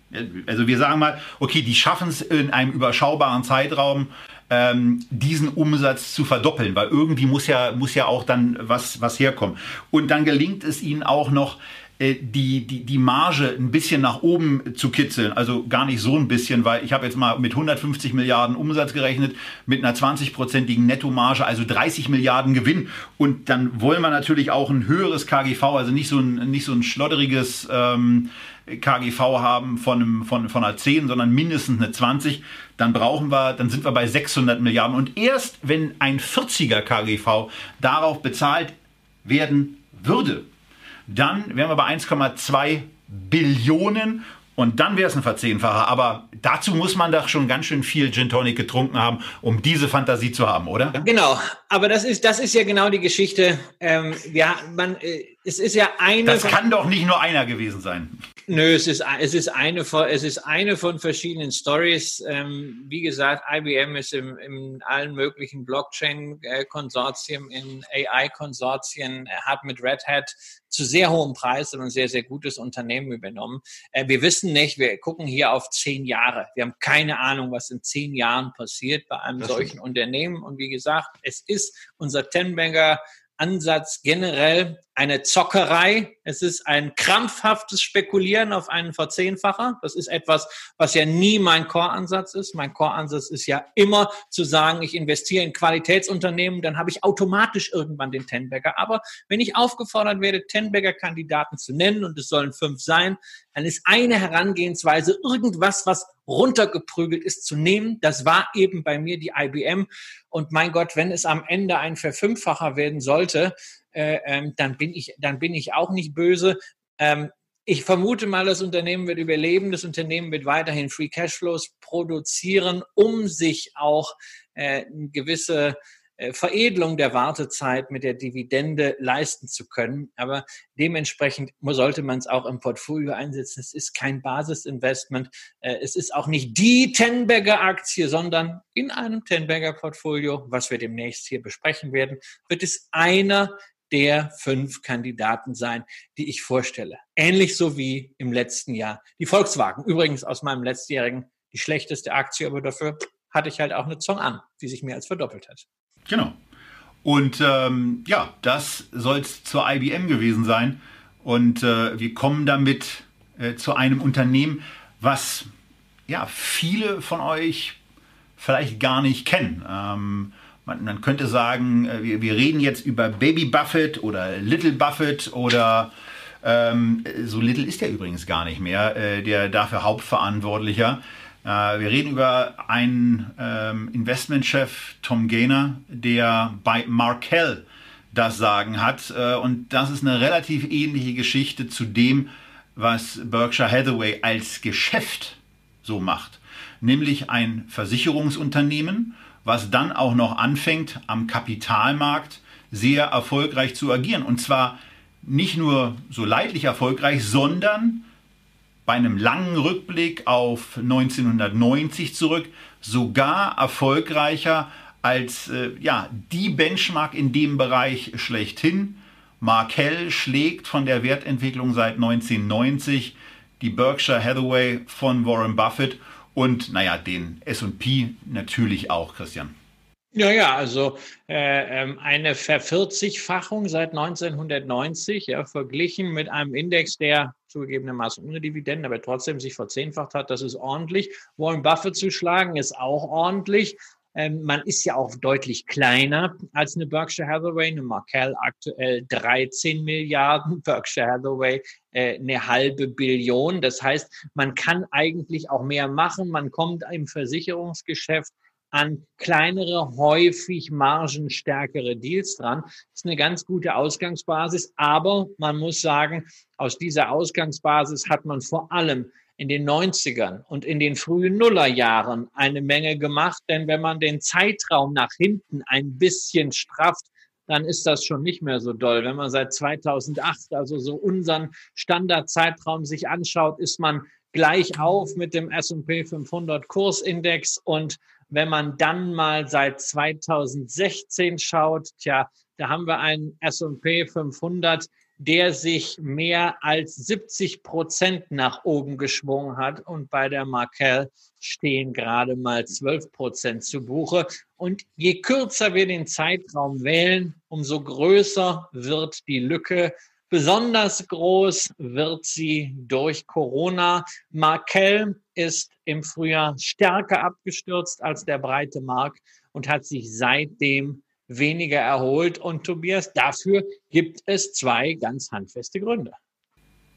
Also wir sagen mal, okay, die schaffen es in einem überschaubaren Zeitraum, ähm, diesen Umsatz zu verdoppeln, weil irgendwie muss ja, muss ja auch dann was, was herkommen. Und dann gelingt es ihnen auch noch, äh, die, die, die Marge ein bisschen nach oben zu kitzeln. Also gar nicht so ein bisschen, weil ich habe jetzt mal mit 150 Milliarden Umsatz gerechnet, mit einer 20-prozentigen Nettomarge, also 30 Milliarden Gewinn. Und dann wollen wir natürlich auch ein höheres KGV, also nicht so ein, nicht so ein schlodderiges ähm, KGV haben von, einem, von, von einer 10, sondern mindestens eine 20, dann brauchen wir, dann sind wir bei 600 Milliarden. Und erst wenn ein 40er KGV darauf bezahlt werden würde, dann wären wir bei 1,2 Billionen und dann wäre es ein Verzehnfacher. Aber dazu muss man doch schon ganz schön viel Gin Tonic getrunken haben, um diese Fantasie zu haben, oder? Genau. Aber das ist, das ist ja genau die Geschichte. Ähm, ja, man, äh, es ist ja eine. Das kann doch nicht nur einer gewesen sein. Nö, es ist, es ist, eine, von, es ist eine von verschiedenen Stories. Ähm, wie gesagt, IBM ist im, in allen möglichen Blockchain-Konsortien, in AI-Konsortien, hat mit Red Hat zu sehr hohem Preis ein sehr, sehr gutes Unternehmen übernommen. Äh, wir wissen nicht, wir gucken hier auf zehn Jahre. Wir haben keine Ahnung, was in zehn Jahren passiert bei einem das solchen stimmt. Unternehmen. Und wie gesagt, es ist unser Tenbanger Ansatz generell eine Zockerei, Es ist ein krampfhaftes Spekulieren auf einen Verzehnfacher. Das ist etwas, was ja nie mein Core-Ansatz ist. Mein Core-Ansatz ist ja immer zu sagen, ich investiere in Qualitätsunternehmen, dann habe ich automatisch irgendwann den Tenbagger. Aber wenn ich aufgefordert werde, Tenbagger-Kandidaten zu nennen, und es sollen fünf sein, dann ist eine Herangehensweise irgendwas, was runtergeprügelt ist, zu nehmen. Das war eben bei mir die IBM. Und mein Gott, wenn es am Ende ein Verfünffacher werden sollte, äh, ähm, dann bin ich, dann bin ich auch nicht böse. Ähm, ich vermute mal, das Unternehmen wird überleben. Das Unternehmen wird weiterhin Free Cashflows produzieren, um sich auch äh, gewisse äh, Veredelung der Wartezeit mit der Dividende leisten zu können. Aber dementsprechend sollte man es auch im Portfolio einsetzen. Es ist kein Basisinvestment. Äh, es ist auch nicht die Tenberger Aktie, sondern in einem Tenberger Portfolio, was wir demnächst hier besprechen werden, wird es einer der fünf Kandidaten sein, die ich vorstelle. Ähnlich so wie im letzten Jahr. Die Volkswagen, übrigens aus meinem letztjährigen, die schlechteste Aktie, aber dafür hatte ich halt auch eine Zong an, die sich mehr als verdoppelt hat. Genau. Und ähm, ja, das soll es zur IBM gewesen sein. Und äh, wir kommen damit äh, zu einem Unternehmen, was ja viele von euch vielleicht gar nicht kennen. Ähm, man, man, könnte sagen, äh, wir, wir, reden jetzt über Baby Buffett oder Little Buffett oder ähm, so Little ist der übrigens gar nicht mehr, äh, der dafür Hauptverantwortlicher. Äh, wir reden über einen ähm, Investmentchef, Tom Gaynor, der bei Markel das Sagen hat. Äh, und das ist eine relativ ähnliche Geschichte zu dem, was Berkshire Hathaway als Geschäft so macht. Nämlich ein Versicherungsunternehmen, was dann auch noch anfängt, am Kapitalmarkt sehr erfolgreich zu agieren. Und zwar nicht nur so leidlich erfolgreich, sondern bei einem langen Rückblick auf 1990 zurück sogar erfolgreicher als äh, ja, die Benchmark in dem Bereich schlechthin. Markel schlägt von der Wertentwicklung seit 1990 die Berkshire Hathaway von Warren Buffett und naja, den SP natürlich auch, Christian. Ja, ja, also äh, ähm, eine Vervierzigfachung seit 1990, ja, verglichen mit einem Index, der zugegebenermaßen ohne Dividenden, aber trotzdem sich verzehnfacht hat, das ist ordentlich. Warren Buffett zu schlagen ist auch ordentlich. Ähm, man ist ja auch deutlich kleiner als eine Berkshire Hathaway, eine Markel aktuell 13 Milliarden, Berkshire Hathaway äh, eine halbe Billion. Das heißt, man kann eigentlich auch mehr machen. Man kommt im Versicherungsgeschäft an kleinere, häufig margenstärkere Deals dran. Das ist eine ganz gute Ausgangsbasis, aber man muss sagen, aus dieser Ausgangsbasis hat man vor allem in den 90ern und in den frühen Nullerjahren eine Menge gemacht, denn wenn man den Zeitraum nach hinten ein bisschen strafft, dann ist das schon nicht mehr so doll. Wenn man seit 2008, also so unseren Standardzeitraum sich anschaut, ist man gleich auf mit dem S&P 500 Kursindex und wenn man dann mal seit 2016 schaut, tja, da haben wir einen S&P 500, der sich mehr als 70 Prozent nach oben geschwungen hat. Und bei der Markel stehen gerade mal 12 Prozent zu Buche. Und je kürzer wir den Zeitraum wählen, umso größer wird die Lücke Besonders groß wird sie durch Corona. Markel ist im Frühjahr stärker abgestürzt als der breite Markt und hat sich seitdem weniger erholt. Und Tobias, dafür gibt es zwei ganz handfeste Gründe.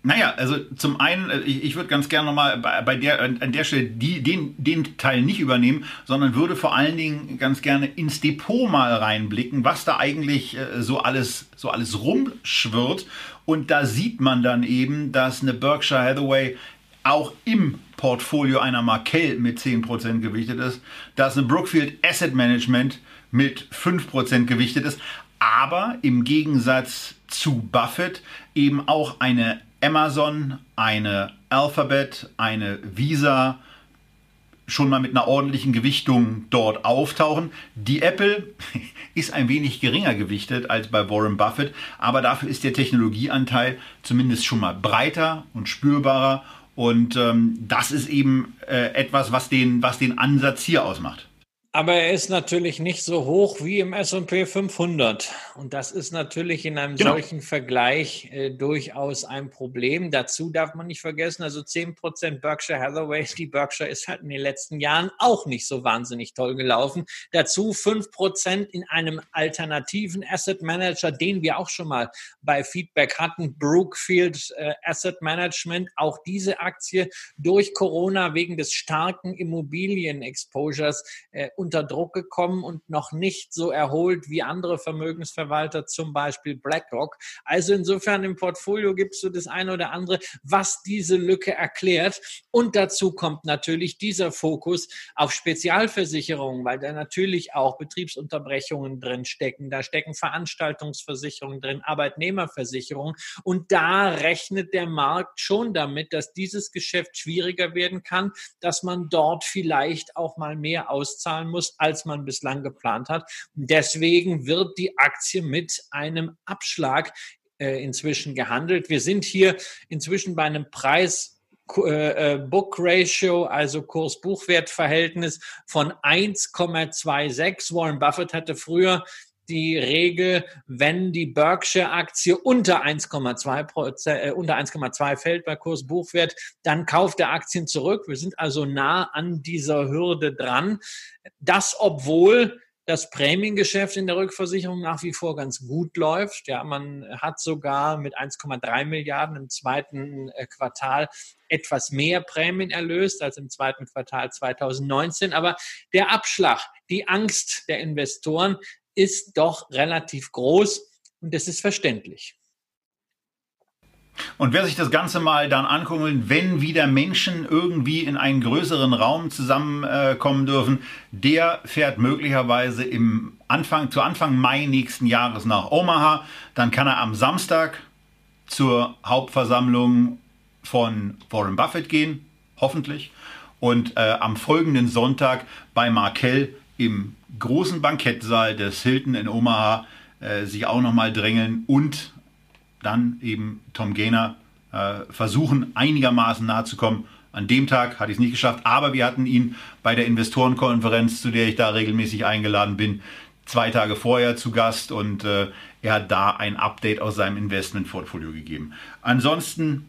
Naja, also zum einen, äh, ich, ich würde ganz gerne nochmal bei, der, an der Stelle die, den, den Teil nicht übernehmen, sondern würde vor allen Dingen ganz gerne ins Depot mal reinblicken, was da eigentlich äh, so alles, so alles rumschwirrt. Und da sieht man dann eben, dass eine Berkshire Hathaway auch im Portfolio einer Markel mit 10% gewichtet ist, dass eine Brookfield Asset Management mit 5% gewichtet ist, aber im Gegensatz zu Buffett eben auch eine Amazon, eine Alphabet, eine Visa schon mal mit einer ordentlichen Gewichtung dort auftauchen. Die Apple ist ein wenig geringer gewichtet als bei Warren Buffett, aber dafür ist der Technologieanteil zumindest schon mal breiter und spürbarer. Und ähm, das ist eben äh, etwas, was den, was den Ansatz hier ausmacht. Aber er ist natürlich nicht so hoch wie im S&P 500. Und das ist natürlich in einem genau. solchen Vergleich äh, durchaus ein Problem. Dazu darf man nicht vergessen, also 10% Berkshire Hathaway, die Berkshire ist halt in den letzten Jahren auch nicht so wahnsinnig toll gelaufen. Dazu 5% in einem alternativen Asset Manager, den wir auch schon mal bei Feedback hatten, Brookfield äh, Asset Management. Auch diese Aktie durch Corona wegen des starken Immobilien-Exposures äh, unter Druck gekommen und noch nicht so erholt wie andere Vermögensverwalter, zum Beispiel BlackRock. Also insofern im Portfolio gibt es so das eine oder andere, was diese Lücke erklärt. Und dazu kommt natürlich dieser Fokus auf Spezialversicherungen, weil da natürlich auch Betriebsunterbrechungen drin stecken. Da stecken Veranstaltungsversicherungen drin, Arbeitnehmerversicherungen. Und da rechnet der Markt schon damit, dass dieses Geschäft schwieriger werden kann, dass man dort vielleicht auch mal mehr auszahlen muss, als man bislang geplant hat. Deswegen wird die Aktie mit einem Abschlag äh, inzwischen gehandelt. Wir sind hier inzwischen bei einem Preis äh, äh, Book Ratio, also Kurs-Buchwert-Verhältnis von 1,26. Warren Buffett hatte früher die Regel, wenn die Berkshire-Aktie unter 1,2 äh, unter 1,2 fällt bei Kursbuchwert, dann kauft er Aktien zurück. Wir sind also nah an dieser Hürde dran. Das, obwohl das Prämiengeschäft in der Rückversicherung nach wie vor ganz gut läuft. Ja, man hat sogar mit 1,3 Milliarden im zweiten äh, Quartal etwas mehr Prämien erlöst als im zweiten Quartal 2019. Aber der Abschlag, die Angst der Investoren, ist doch relativ groß und das ist verständlich. Und wer sich das Ganze mal dann angucken will, wenn wieder Menschen irgendwie in einen größeren Raum zusammenkommen dürfen, der fährt möglicherweise im Anfang, zu Anfang Mai nächsten Jahres nach Omaha. Dann kann er am Samstag zur Hauptversammlung von Warren Buffett gehen, hoffentlich. Und äh, am folgenden Sonntag bei Markel im großen Bankettsaal des Hilton in Omaha äh, sich auch nochmal drängeln und dann eben Tom Gainer äh, versuchen, einigermaßen nahe zu kommen. An dem Tag hatte ich es nicht geschafft, aber wir hatten ihn bei der Investorenkonferenz, zu der ich da regelmäßig eingeladen bin, zwei Tage vorher zu Gast und äh, er hat da ein Update aus seinem Investmentportfolio gegeben. Ansonsten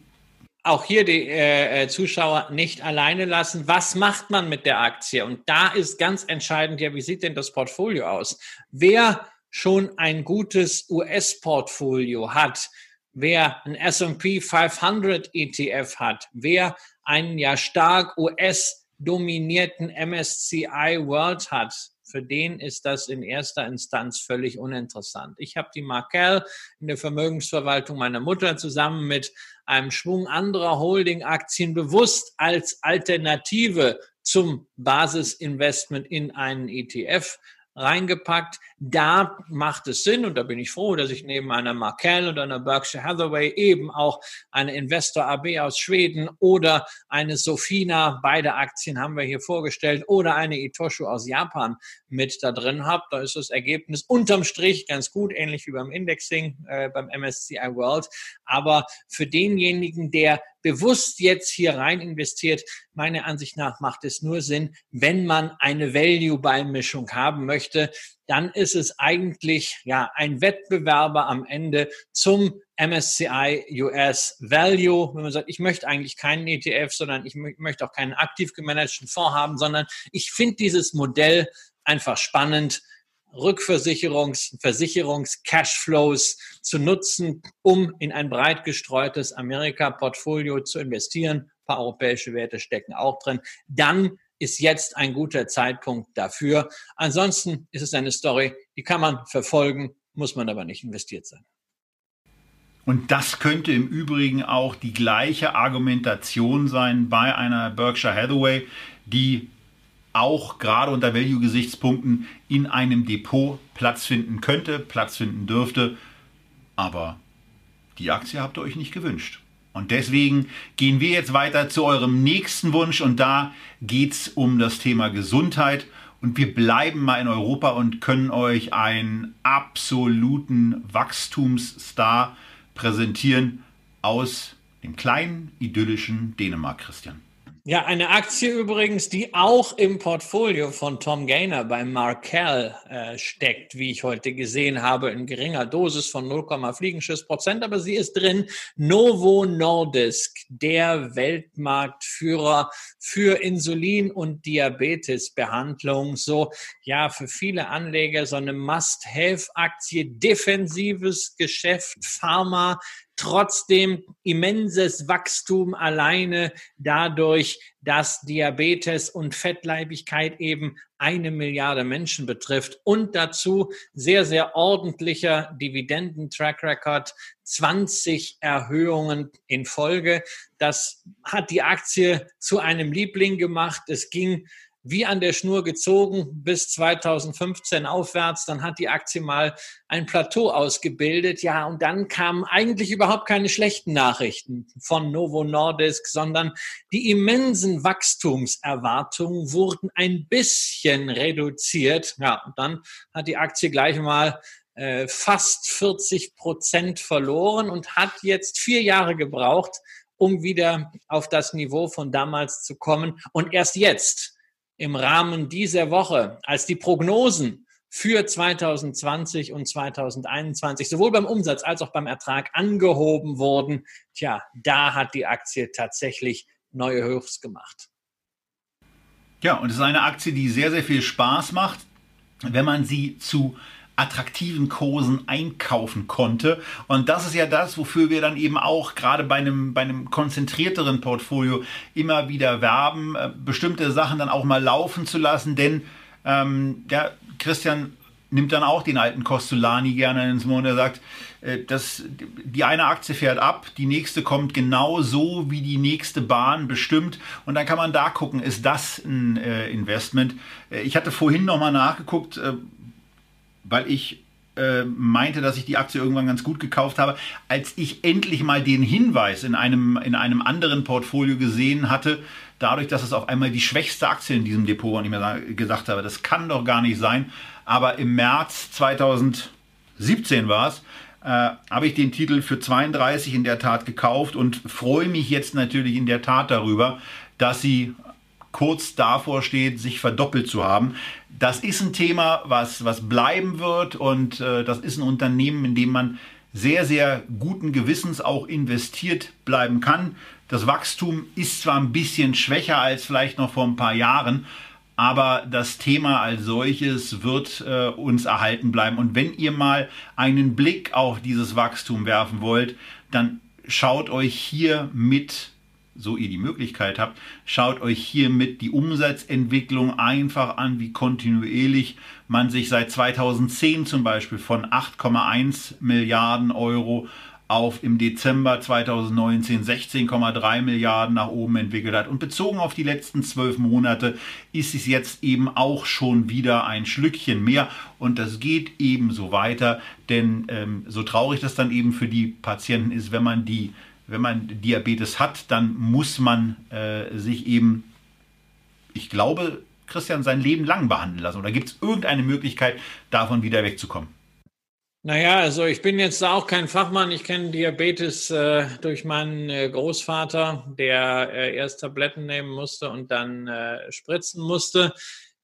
auch hier die äh, äh, Zuschauer nicht alleine lassen. Was macht man mit der Aktie? Und da ist ganz entscheidend, ja, wie sieht denn das Portfolio aus? Wer schon ein gutes US-Portfolio hat, wer ein S&P 500 ETF hat, wer einen ja stark US-dominierten MSCI World hat, für den ist das in erster Instanz völlig uninteressant. Ich habe die Markel in der Vermögensverwaltung meiner Mutter zusammen mit einem Schwung anderer Holding-Aktien bewusst als Alternative zum Basisinvestment in einen ETF reingepackt. Da macht es Sinn und da bin ich froh, dass ich neben einer Markel und einer Berkshire Hathaway eben auch eine Investor AB aus Schweden oder eine Sofina, beide Aktien haben wir hier vorgestellt, oder eine Itoshu aus Japan mit da drin habe. Da ist das Ergebnis unterm Strich ganz gut, ähnlich wie beim Indexing, äh, beim MSCI World. Aber für denjenigen, der bewusst jetzt hier rein investiert, meiner Ansicht nach macht es nur Sinn, wenn man eine Value-Beimischung haben möchte, dann ist es eigentlich ja ein Wettbewerber am Ende zum MSCI US Value. Wenn man sagt, ich möchte eigentlich keinen ETF, sondern ich möchte auch keinen aktiv gemanagten Fonds haben, sondern ich finde dieses Modell einfach spannend. Rückversicherungs-, Versicherungs-Cashflows zu nutzen, um in ein breit gestreutes Amerika-Portfolio zu investieren. Ein paar europäische Werte stecken auch drin. Dann ist jetzt ein guter Zeitpunkt dafür. Ansonsten ist es eine Story, die kann man verfolgen, muss man aber nicht investiert sein. Und das könnte im Übrigen auch die gleiche Argumentation sein bei einer Berkshire Hathaway, die auch gerade unter Value-Gesichtspunkten in einem Depot Platz finden könnte, Platz finden dürfte. Aber die Aktie habt ihr euch nicht gewünscht. Und deswegen gehen wir jetzt weiter zu eurem nächsten Wunsch und da geht es um das Thema Gesundheit. Und wir bleiben mal in Europa und können euch einen absoluten Wachstumsstar präsentieren aus dem kleinen, idyllischen Dänemark, Christian. Ja, eine Aktie übrigens, die auch im Portfolio von Tom Gaynor bei Markel äh, steckt, wie ich heute gesehen habe, in geringer Dosis von 0, Fliegenschiss Prozent, aber sie ist drin. Novo Nordisk, der Weltmarktführer für Insulin- und Diabetesbehandlung. So, ja, für viele Anleger so eine Must-Have-Aktie, defensives Geschäft, Pharma, trotzdem immenses Wachstum alleine dadurch, dass Diabetes und Fettleibigkeit eben eine Milliarde Menschen betrifft und dazu sehr, sehr ordentlicher Dividenden-Track Record, 20 Erhöhungen in Folge. Das hat die Aktie zu einem Liebling gemacht. Es ging wie an der Schnur gezogen bis 2015 aufwärts. Dann hat die Aktie mal ein Plateau ausgebildet. Ja, und dann kamen eigentlich überhaupt keine schlechten Nachrichten von Novo Nordisk, sondern die immensen Wachstumserwartungen wurden ein bisschen reduziert. Ja, und dann hat die Aktie gleich mal äh, fast 40 Prozent verloren und hat jetzt vier Jahre gebraucht, um wieder auf das Niveau von damals zu kommen. Und erst jetzt im Rahmen dieser Woche, als die Prognosen für 2020 und 2021 sowohl beim Umsatz als auch beim Ertrag angehoben wurden, tja, da hat die Aktie tatsächlich neue Höchst gemacht. Ja, und es ist eine Aktie, die sehr, sehr viel Spaß macht, wenn man sie zu attraktiven Kursen einkaufen konnte. Und das ist ja das, wofür wir dann eben auch gerade bei einem, bei einem konzentrierteren Portfolio immer wieder werben, äh, bestimmte Sachen dann auch mal laufen zu lassen. Denn ähm, ja, Christian nimmt dann auch den alten Costolani gerne ins Mund. Er sagt, äh, dass die eine Aktie fährt ab, die nächste kommt genau so, wie die nächste Bahn bestimmt. Und dann kann man da gucken, ist das ein äh, Investment? Ich hatte vorhin nochmal nachgeguckt, weil ich äh, meinte, dass ich die Aktie irgendwann ganz gut gekauft habe, als ich endlich mal den Hinweis in einem, in einem anderen Portfolio gesehen hatte, dadurch, dass es auf einmal die schwächste Aktie in diesem Depot war und ich mir gesagt habe, das kann doch gar nicht sein. Aber im März 2017 war es, habe ich den Titel für 32 in der Tat gekauft und freue mich jetzt natürlich in der Tat darüber, dass sie kurz davor steht, sich verdoppelt zu haben. Das ist ein Thema, was, was bleiben wird und äh, das ist ein Unternehmen, in dem man sehr, sehr guten Gewissens auch investiert bleiben kann. Das Wachstum ist zwar ein bisschen schwächer als vielleicht noch vor ein paar Jahren, aber das Thema als solches wird äh, uns erhalten bleiben. Und wenn ihr mal einen Blick auf dieses Wachstum werfen wollt, dann schaut euch hier mit so ihr die Möglichkeit habt, schaut euch hiermit die Umsatzentwicklung einfach an, wie kontinuierlich man sich seit 2010 zum Beispiel von 8,1 Milliarden Euro auf im Dezember 2019 16,3 Milliarden nach oben entwickelt hat. Und bezogen auf die letzten zwölf Monate ist es jetzt eben auch schon wieder ein Schlückchen mehr. Und das geht ebenso weiter, denn ähm, so traurig das dann eben für die Patienten ist, wenn man die wenn man Diabetes hat, dann muss man äh, sich eben, ich glaube, Christian, sein Leben lang behandeln lassen. Oder gibt es irgendeine Möglichkeit, davon wieder wegzukommen? Naja, also ich bin jetzt auch kein Fachmann. Ich kenne Diabetes äh, durch meinen äh, Großvater, der äh, erst Tabletten nehmen musste und dann äh, spritzen musste.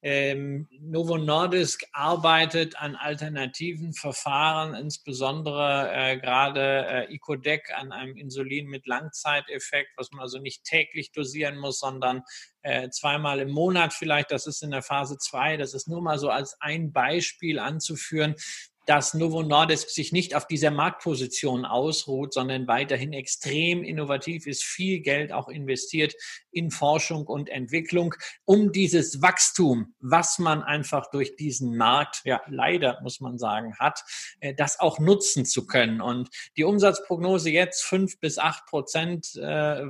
Ähm, Novo Nordisk arbeitet an alternativen Verfahren, insbesondere äh, gerade äh, Icodec an einem Insulin mit Langzeiteffekt, was man also nicht täglich dosieren muss, sondern äh, zweimal im Monat vielleicht. Das ist in der Phase 2. Das ist nur mal so als ein Beispiel anzuführen dass Novo Nordisk sich nicht auf dieser Marktposition ausruht, sondern weiterhin extrem innovativ ist, viel Geld auch investiert in Forschung und Entwicklung, um dieses Wachstum, was man einfach durch diesen Markt, ja leider muss man sagen, hat, äh, das auch nutzen zu können. Und die Umsatzprognose jetzt fünf bis acht Prozent äh,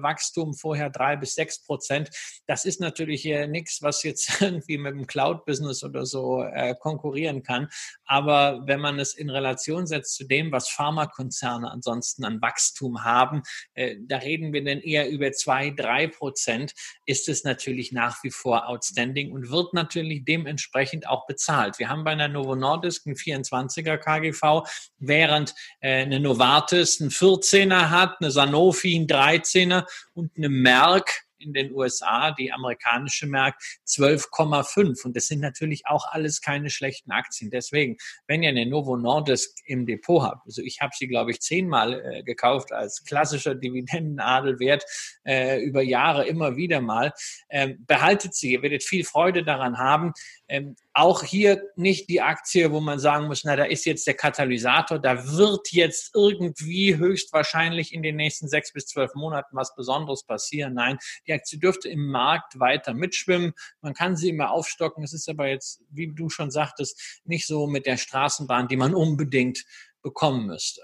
Wachstum, vorher drei bis sechs Prozent, das ist natürlich nichts, was jetzt irgendwie mit dem Cloud-Business oder so äh, konkurrieren kann. Aber wenn man es in Relation setzt zu dem, was Pharmakonzerne ansonsten an Wachstum haben, da reden wir dann eher über zwei, drei Prozent, ist es natürlich nach wie vor outstanding und wird natürlich dementsprechend auch bezahlt. Wir haben bei einer Novo Nordisk einen 24er KGV, während äh, eine Novartis einen 14er hat, eine Sanofi einen 13er und eine Merck in den USA, die amerikanische Markt 12,5. Und das sind natürlich auch alles keine schlechten Aktien. Deswegen, wenn ihr eine Novo Nordisk im Depot habt, also ich habe sie, glaube ich, zehnmal äh, gekauft als klassischer Dividendenadelwert äh, über Jahre immer wieder mal, ähm, behaltet sie. Ihr werdet viel Freude daran haben. Ähm, auch hier nicht die Aktie, wo man sagen muss, na, da ist jetzt der Katalysator, da wird jetzt irgendwie höchstwahrscheinlich in den nächsten sechs bis zwölf Monaten was Besonderes passieren. Nein, die Aktie dürfte im Markt weiter mitschwimmen. Man kann sie immer aufstocken. Es ist aber jetzt, wie du schon sagtest, nicht so mit der Straßenbahn, die man unbedingt bekommen müsste.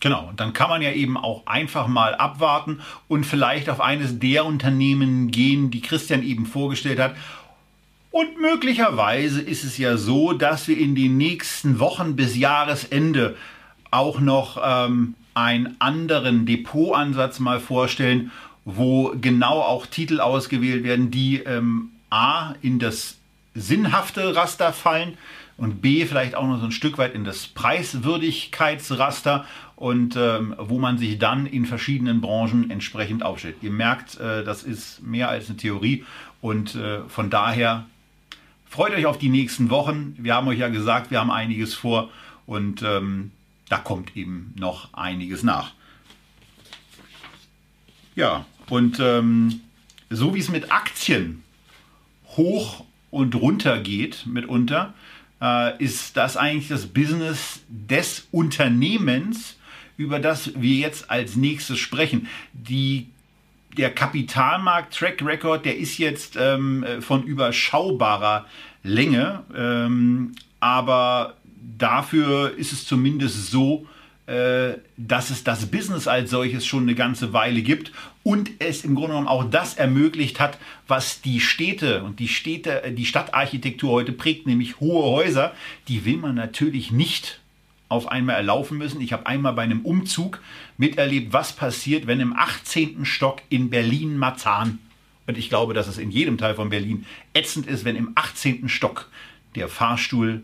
Genau, und dann kann man ja eben auch einfach mal abwarten und vielleicht auf eines der Unternehmen gehen, die Christian eben vorgestellt hat und möglicherweise ist es ja so, dass wir in den nächsten Wochen bis Jahresende auch noch ähm, einen anderen Depotansatz mal vorstellen, wo genau auch Titel ausgewählt werden, die ähm, A in das sinnhafte Raster fallen und B vielleicht auch noch so ein Stück weit in das Preiswürdigkeitsraster und ähm, wo man sich dann in verschiedenen Branchen entsprechend aufstellt. Ihr merkt, äh, das ist mehr als eine Theorie und äh, von daher Freut euch auf die nächsten Wochen. Wir haben euch ja gesagt, wir haben einiges vor und ähm, da kommt eben noch einiges nach. Ja, und ähm, so wie es mit Aktien hoch und runter geht mitunter, äh, ist das eigentlich das Business des Unternehmens, über das wir jetzt als nächstes sprechen. Die der Kapitalmarkt Track Record, der ist jetzt ähm, äh, von überschaubarer Länge, ähm, aber dafür ist es zumindest so, äh, dass es das Business als solches schon eine ganze Weile gibt und es im Grunde genommen auch das ermöglicht hat, was die Städte und die Städte, die Stadtarchitektur heute prägt, nämlich hohe Häuser, die will man natürlich nicht auf einmal erlaufen müssen. Ich habe einmal bei einem Umzug miterlebt, was passiert, wenn im 18. Stock in Berlin-Marzahn, und ich glaube, dass es in jedem Teil von Berlin ätzend ist, wenn im 18. Stock der Fahrstuhl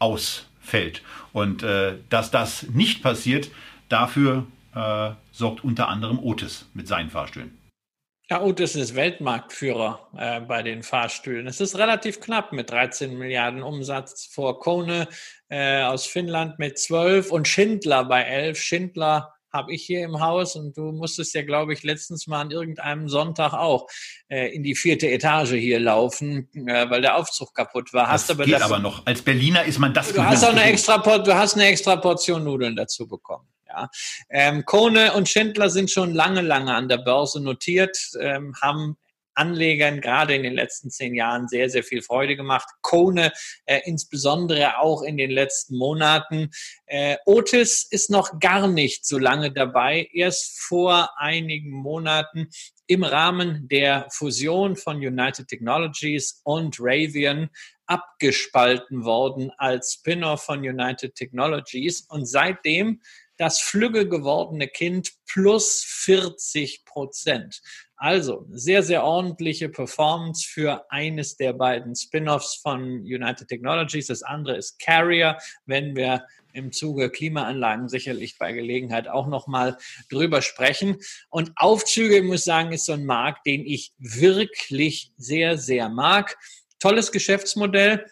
ausfällt. Und äh, dass das nicht passiert, dafür äh, sorgt unter anderem Otis mit seinen Fahrstühlen. Ja, Otis ist Weltmarktführer äh, bei den Fahrstühlen. Es ist relativ knapp mit 13 Milliarden Umsatz vor Kone äh, aus Finnland mit 12 und Schindler bei 11. Schindler habe ich hier im Haus und du musstest ja, glaube ich, letztens mal an irgendeinem Sonntag auch äh, in die vierte Etage hier laufen, äh, weil der Aufzug kaputt war. Hast das aber geht aber noch. Als Berliner ist man das. Du hast auch eine extra, du hast eine extra Portion Nudeln dazu bekommen. Ja. Ähm, Kone und Schindler sind schon lange, lange an der Börse notiert, ähm, haben Anlegern gerade in den letzten zehn Jahren sehr, sehr viel Freude gemacht. Kone äh, insbesondere auch in den letzten Monaten. Äh, Otis ist noch gar nicht so lange dabei. Erst vor einigen Monaten im Rahmen der Fusion von United Technologies und Ravian abgespalten worden als Spin-off von United Technologies. Und seitdem das flügge gewordene Kind plus 40 Prozent. Also sehr, sehr ordentliche Performance für eines der beiden Spin-offs von United Technologies. Das andere ist Carrier, wenn wir im Zuge Klimaanlagen sicherlich bei Gelegenheit auch nochmal drüber sprechen. Und Aufzüge, muss ich sagen, ist so ein Markt, den ich wirklich sehr, sehr mag. Tolles Geschäftsmodell.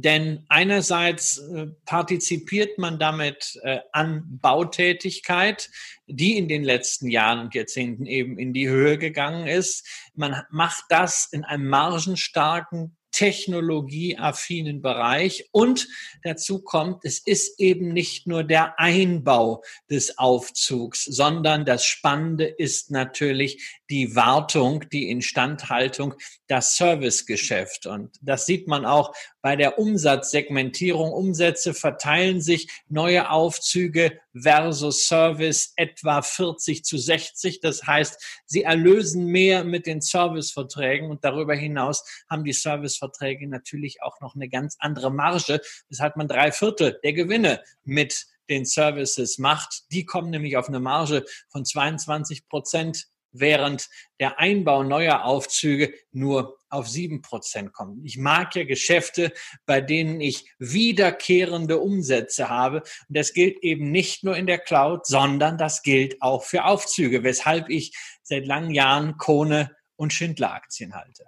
Denn einerseits äh, partizipiert man damit äh, an Bautätigkeit, die in den letzten Jahren und Jahrzehnten eben in die Höhe gegangen ist. Man macht das in einem margenstarken technologieaffinen Bereich. Und dazu kommt, es ist eben nicht nur der Einbau des Aufzugs, sondern das Spannende ist natürlich die Wartung, die Instandhaltung, das Servicegeschäft. Und das sieht man auch bei der Umsatzsegmentierung. Umsätze verteilen sich, neue Aufzüge versus Service etwa 40 zu 60. Das heißt, sie erlösen mehr mit den Serviceverträgen und darüber hinaus haben die Serviceverträge natürlich auch noch eine ganz andere Marge, weshalb man drei Viertel der Gewinne mit den Services macht. Die kommen nämlich auf eine Marge von 22 Prozent während der Einbau neuer Aufzüge nur auf sieben Prozent kommt. Ich mag ja Geschäfte, bei denen ich wiederkehrende Umsätze habe. Und das gilt eben nicht nur in der Cloud, sondern das gilt auch für Aufzüge, weshalb ich seit langen Jahren Kone und Schindler-Aktien halte.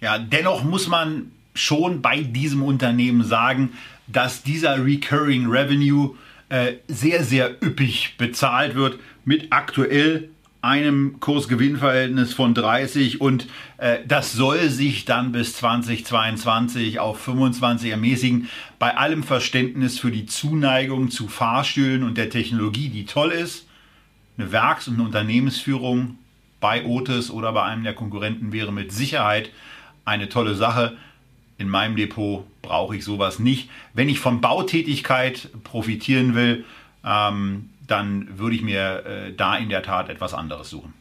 Ja, dennoch muss man schon bei diesem Unternehmen sagen, dass dieser Recurring Revenue äh, sehr, sehr üppig bezahlt wird mit aktuell einem Kursgewinnverhältnis von 30 und äh, das soll sich dann bis 2022 auf 25 ermäßigen. Bei allem Verständnis für die Zuneigung zu Fahrstühlen und der Technologie, die toll ist, eine Werks- und eine Unternehmensführung bei Otis oder bei einem der Konkurrenten wäre mit Sicherheit eine tolle Sache. In meinem Depot brauche ich sowas nicht. Wenn ich von Bautätigkeit profitieren will, ähm, dann würde ich mir äh, da in der Tat etwas anderes suchen.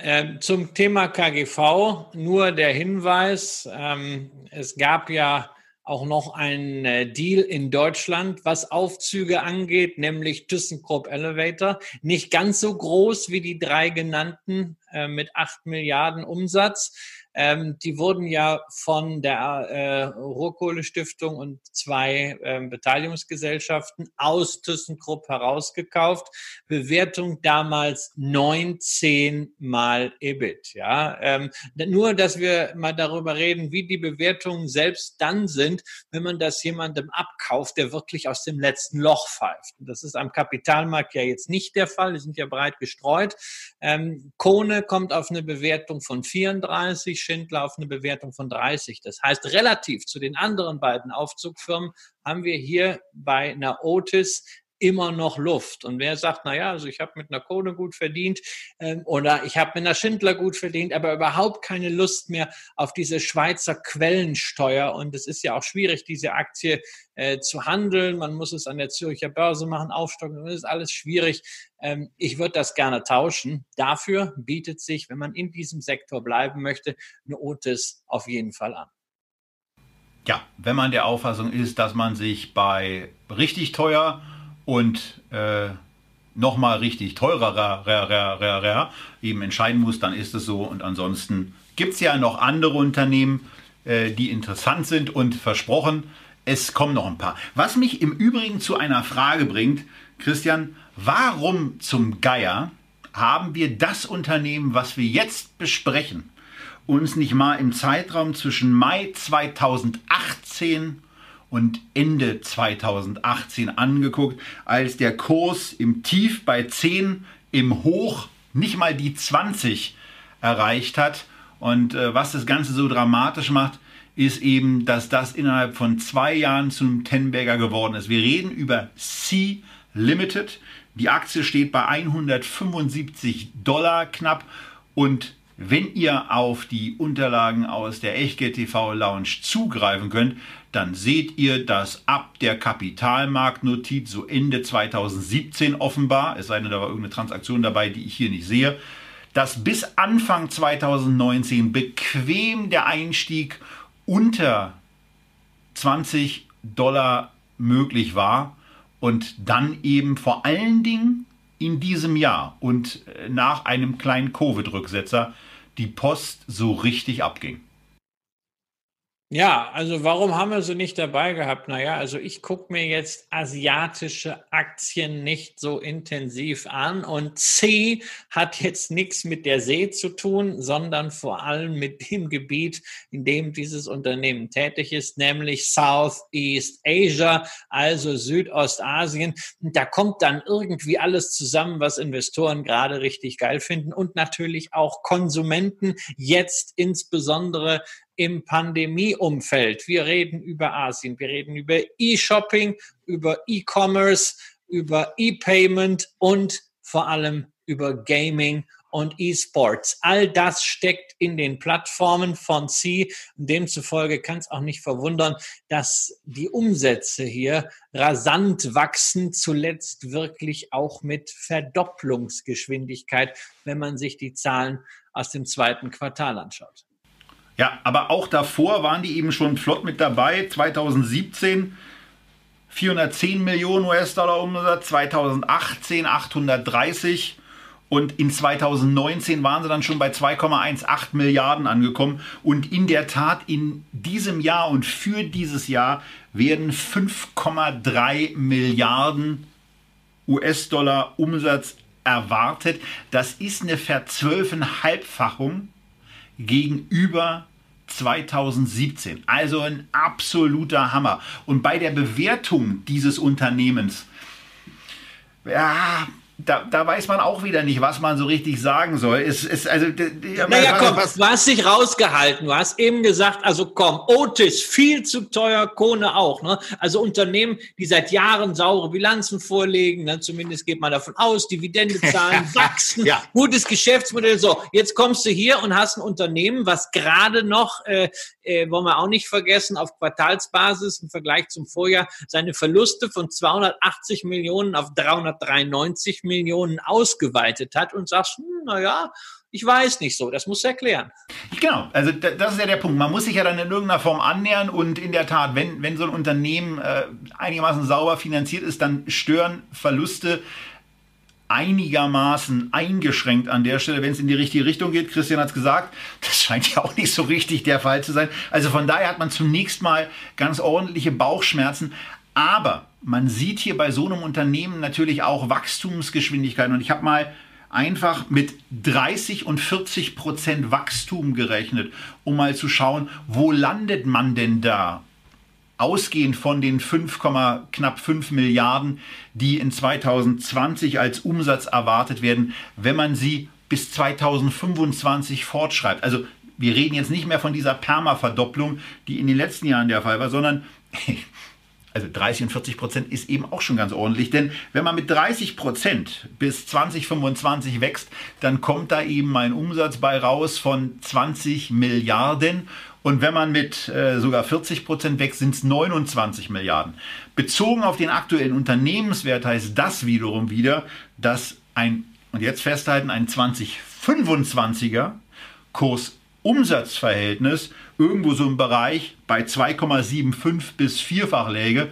Ähm, zum Thema KGV nur der Hinweis, ähm, es gab ja auch noch einen äh, Deal in Deutschland, was Aufzüge angeht, nämlich ThyssenKrupp Elevator. Nicht ganz so groß wie die drei genannten äh, mit acht Milliarden Umsatz. Ähm, die wurden ja von der äh, Ruhrkohle-Stiftung und zwei ähm, Beteiligungsgesellschaften aus ThyssenKrupp herausgekauft. Bewertung damals 19 mal EBIT. Ja, ähm, nur, dass wir mal darüber reden, wie die Bewertungen selbst dann sind, wenn man das jemandem abkauft, der wirklich aus dem letzten Loch pfeift. Das ist am Kapitalmarkt ja jetzt nicht der Fall. Die sind ja breit gestreut. Ähm, Kone kommt auf eine Bewertung von 34. Schindler auf eine Bewertung von 30. Das heißt, relativ zu den anderen beiden Aufzugfirmen haben wir hier bei einer Otis immer noch Luft. Und wer sagt, na ja, also ich habe mit einer Kohle gut verdient ähm, oder ich habe mit einer Schindler gut verdient, aber überhaupt keine Lust mehr auf diese Schweizer Quellensteuer. Und es ist ja auch schwierig, diese Aktie äh, zu handeln. Man muss es an der Zürcher Börse machen, aufstocken. Das ist alles schwierig. Ähm, ich würde das gerne tauschen. Dafür bietet sich, wenn man in diesem Sektor bleiben möchte, eine Otis auf jeden Fall an. Ja, wenn man der Auffassung ist, dass man sich bei richtig teuer und äh, nochmal richtig teurer eben entscheiden muss, dann ist es so. Und ansonsten gibt es ja noch andere Unternehmen, äh, die interessant sind und versprochen, es kommen noch ein paar. Was mich im Übrigen zu einer Frage bringt, Christian, warum zum Geier haben wir das Unternehmen, was wir jetzt besprechen, uns nicht mal im Zeitraum zwischen Mai 2018 und Ende 2018 angeguckt, als der Kurs im Tief bei 10, im Hoch nicht mal die 20 erreicht hat. Und äh, was das Ganze so dramatisch macht, ist eben, dass das innerhalb von zwei Jahren zum Tenberger geworden ist. Wir reden über C Limited. Die Aktie steht bei 175 Dollar knapp und wenn ihr auf die Unterlagen aus der Echtgeld TV Lounge zugreifen könnt, dann seht ihr, dass ab der Kapitalmarktnotiz so Ende 2017 offenbar, es sei denn, da war irgendeine Transaktion dabei, die ich hier nicht sehe, dass bis Anfang 2019 bequem der Einstieg unter 20 Dollar möglich war und dann eben vor allen Dingen in diesem Jahr und äh, nach einem kleinen Covid-Rücksetzer die Post so richtig abging. Ja, also warum haben wir sie nicht dabei gehabt? Naja, also ich gucke mir jetzt asiatische Aktien nicht so intensiv an und C hat jetzt nichts mit der See zu tun, sondern vor allem mit dem Gebiet, in dem dieses Unternehmen tätig ist, nämlich Southeast Asia, also Südostasien. Und da kommt dann irgendwie alles zusammen, was Investoren gerade richtig geil finden und natürlich auch Konsumenten, jetzt insbesondere im Pandemieumfeld. Wir reden über Asien, wir reden über E-Shopping, über E-Commerce, über E-Payment und vor allem über Gaming und E-Sports. All das steckt in den Plattformen von C. Demzufolge kann es auch nicht verwundern, dass die Umsätze hier rasant wachsen, zuletzt wirklich auch mit Verdopplungsgeschwindigkeit, wenn man sich die Zahlen aus dem zweiten Quartal anschaut. Ja, aber auch davor waren die eben schon flott mit dabei. 2017 410 Millionen US-Dollar Umsatz, 2018 830 und in 2019 waren sie dann schon bei 2,18 Milliarden angekommen. Und in der Tat, in diesem Jahr und für dieses Jahr werden 5,3 Milliarden US-Dollar Umsatz erwartet. Das ist eine Verzwölfeinhalbfachung gegenüber 2017. Also ein absoluter Hammer. Und bei der Bewertung dieses Unternehmens, ja, da, da, weiß man auch wieder nicht, was man so richtig sagen soll. Es, es, also, naja, komm, was, du hast dich rausgehalten. Du hast eben gesagt, also komm, Otis viel zu teuer, Kone auch. Ne? Also Unternehmen, die seit Jahren saure Bilanzen vorlegen, ne? zumindest geht man davon aus, Dividende zahlen, wachsen, ja. gutes Geschäftsmodell. So, jetzt kommst du hier und hast ein Unternehmen, was gerade noch, äh, äh, wollen wir auch nicht vergessen, auf Quartalsbasis im Vergleich zum Vorjahr seine Verluste von 280 Millionen auf 393 Millionen ausgeweitet hat und sagst, hm, naja, ich weiß nicht so, das muss erklären. Genau, also das ist ja der Punkt. Man muss sich ja dann in irgendeiner Form annähern und in der Tat, wenn, wenn so ein Unternehmen äh, einigermaßen sauber finanziert ist, dann stören Verluste einigermaßen eingeschränkt an der Stelle, wenn es in die richtige Richtung geht. Christian hat es gesagt, das scheint ja auch nicht so richtig der Fall zu sein. Also von daher hat man zunächst mal ganz ordentliche Bauchschmerzen. Aber man sieht hier bei so einem Unternehmen natürlich auch Wachstumsgeschwindigkeiten. Und ich habe mal einfach mit 30 und 40 Prozent Wachstum gerechnet, um mal zu schauen, wo landet man denn da? ausgehend von den 5, knapp 5 Milliarden, die in 2020 als Umsatz erwartet werden, wenn man sie bis 2025 fortschreibt. Also wir reden jetzt nicht mehr von dieser Perma-Verdopplung, die in den letzten Jahren der Fall war, sondern also 30 und 40 Prozent ist eben auch schon ganz ordentlich. Denn wenn man mit 30 Prozent bis 2025 wächst, dann kommt da eben ein Umsatz bei raus von 20 Milliarden. Und wenn man mit äh, sogar 40 Prozent wächst, sind es 29 Milliarden. Bezogen auf den aktuellen Unternehmenswert heißt das wiederum wieder, dass ein, und jetzt festhalten, ein 2025er Kurs-Umsatzverhältnis irgendwo so im Bereich bei 2,75 bis vierfach läge,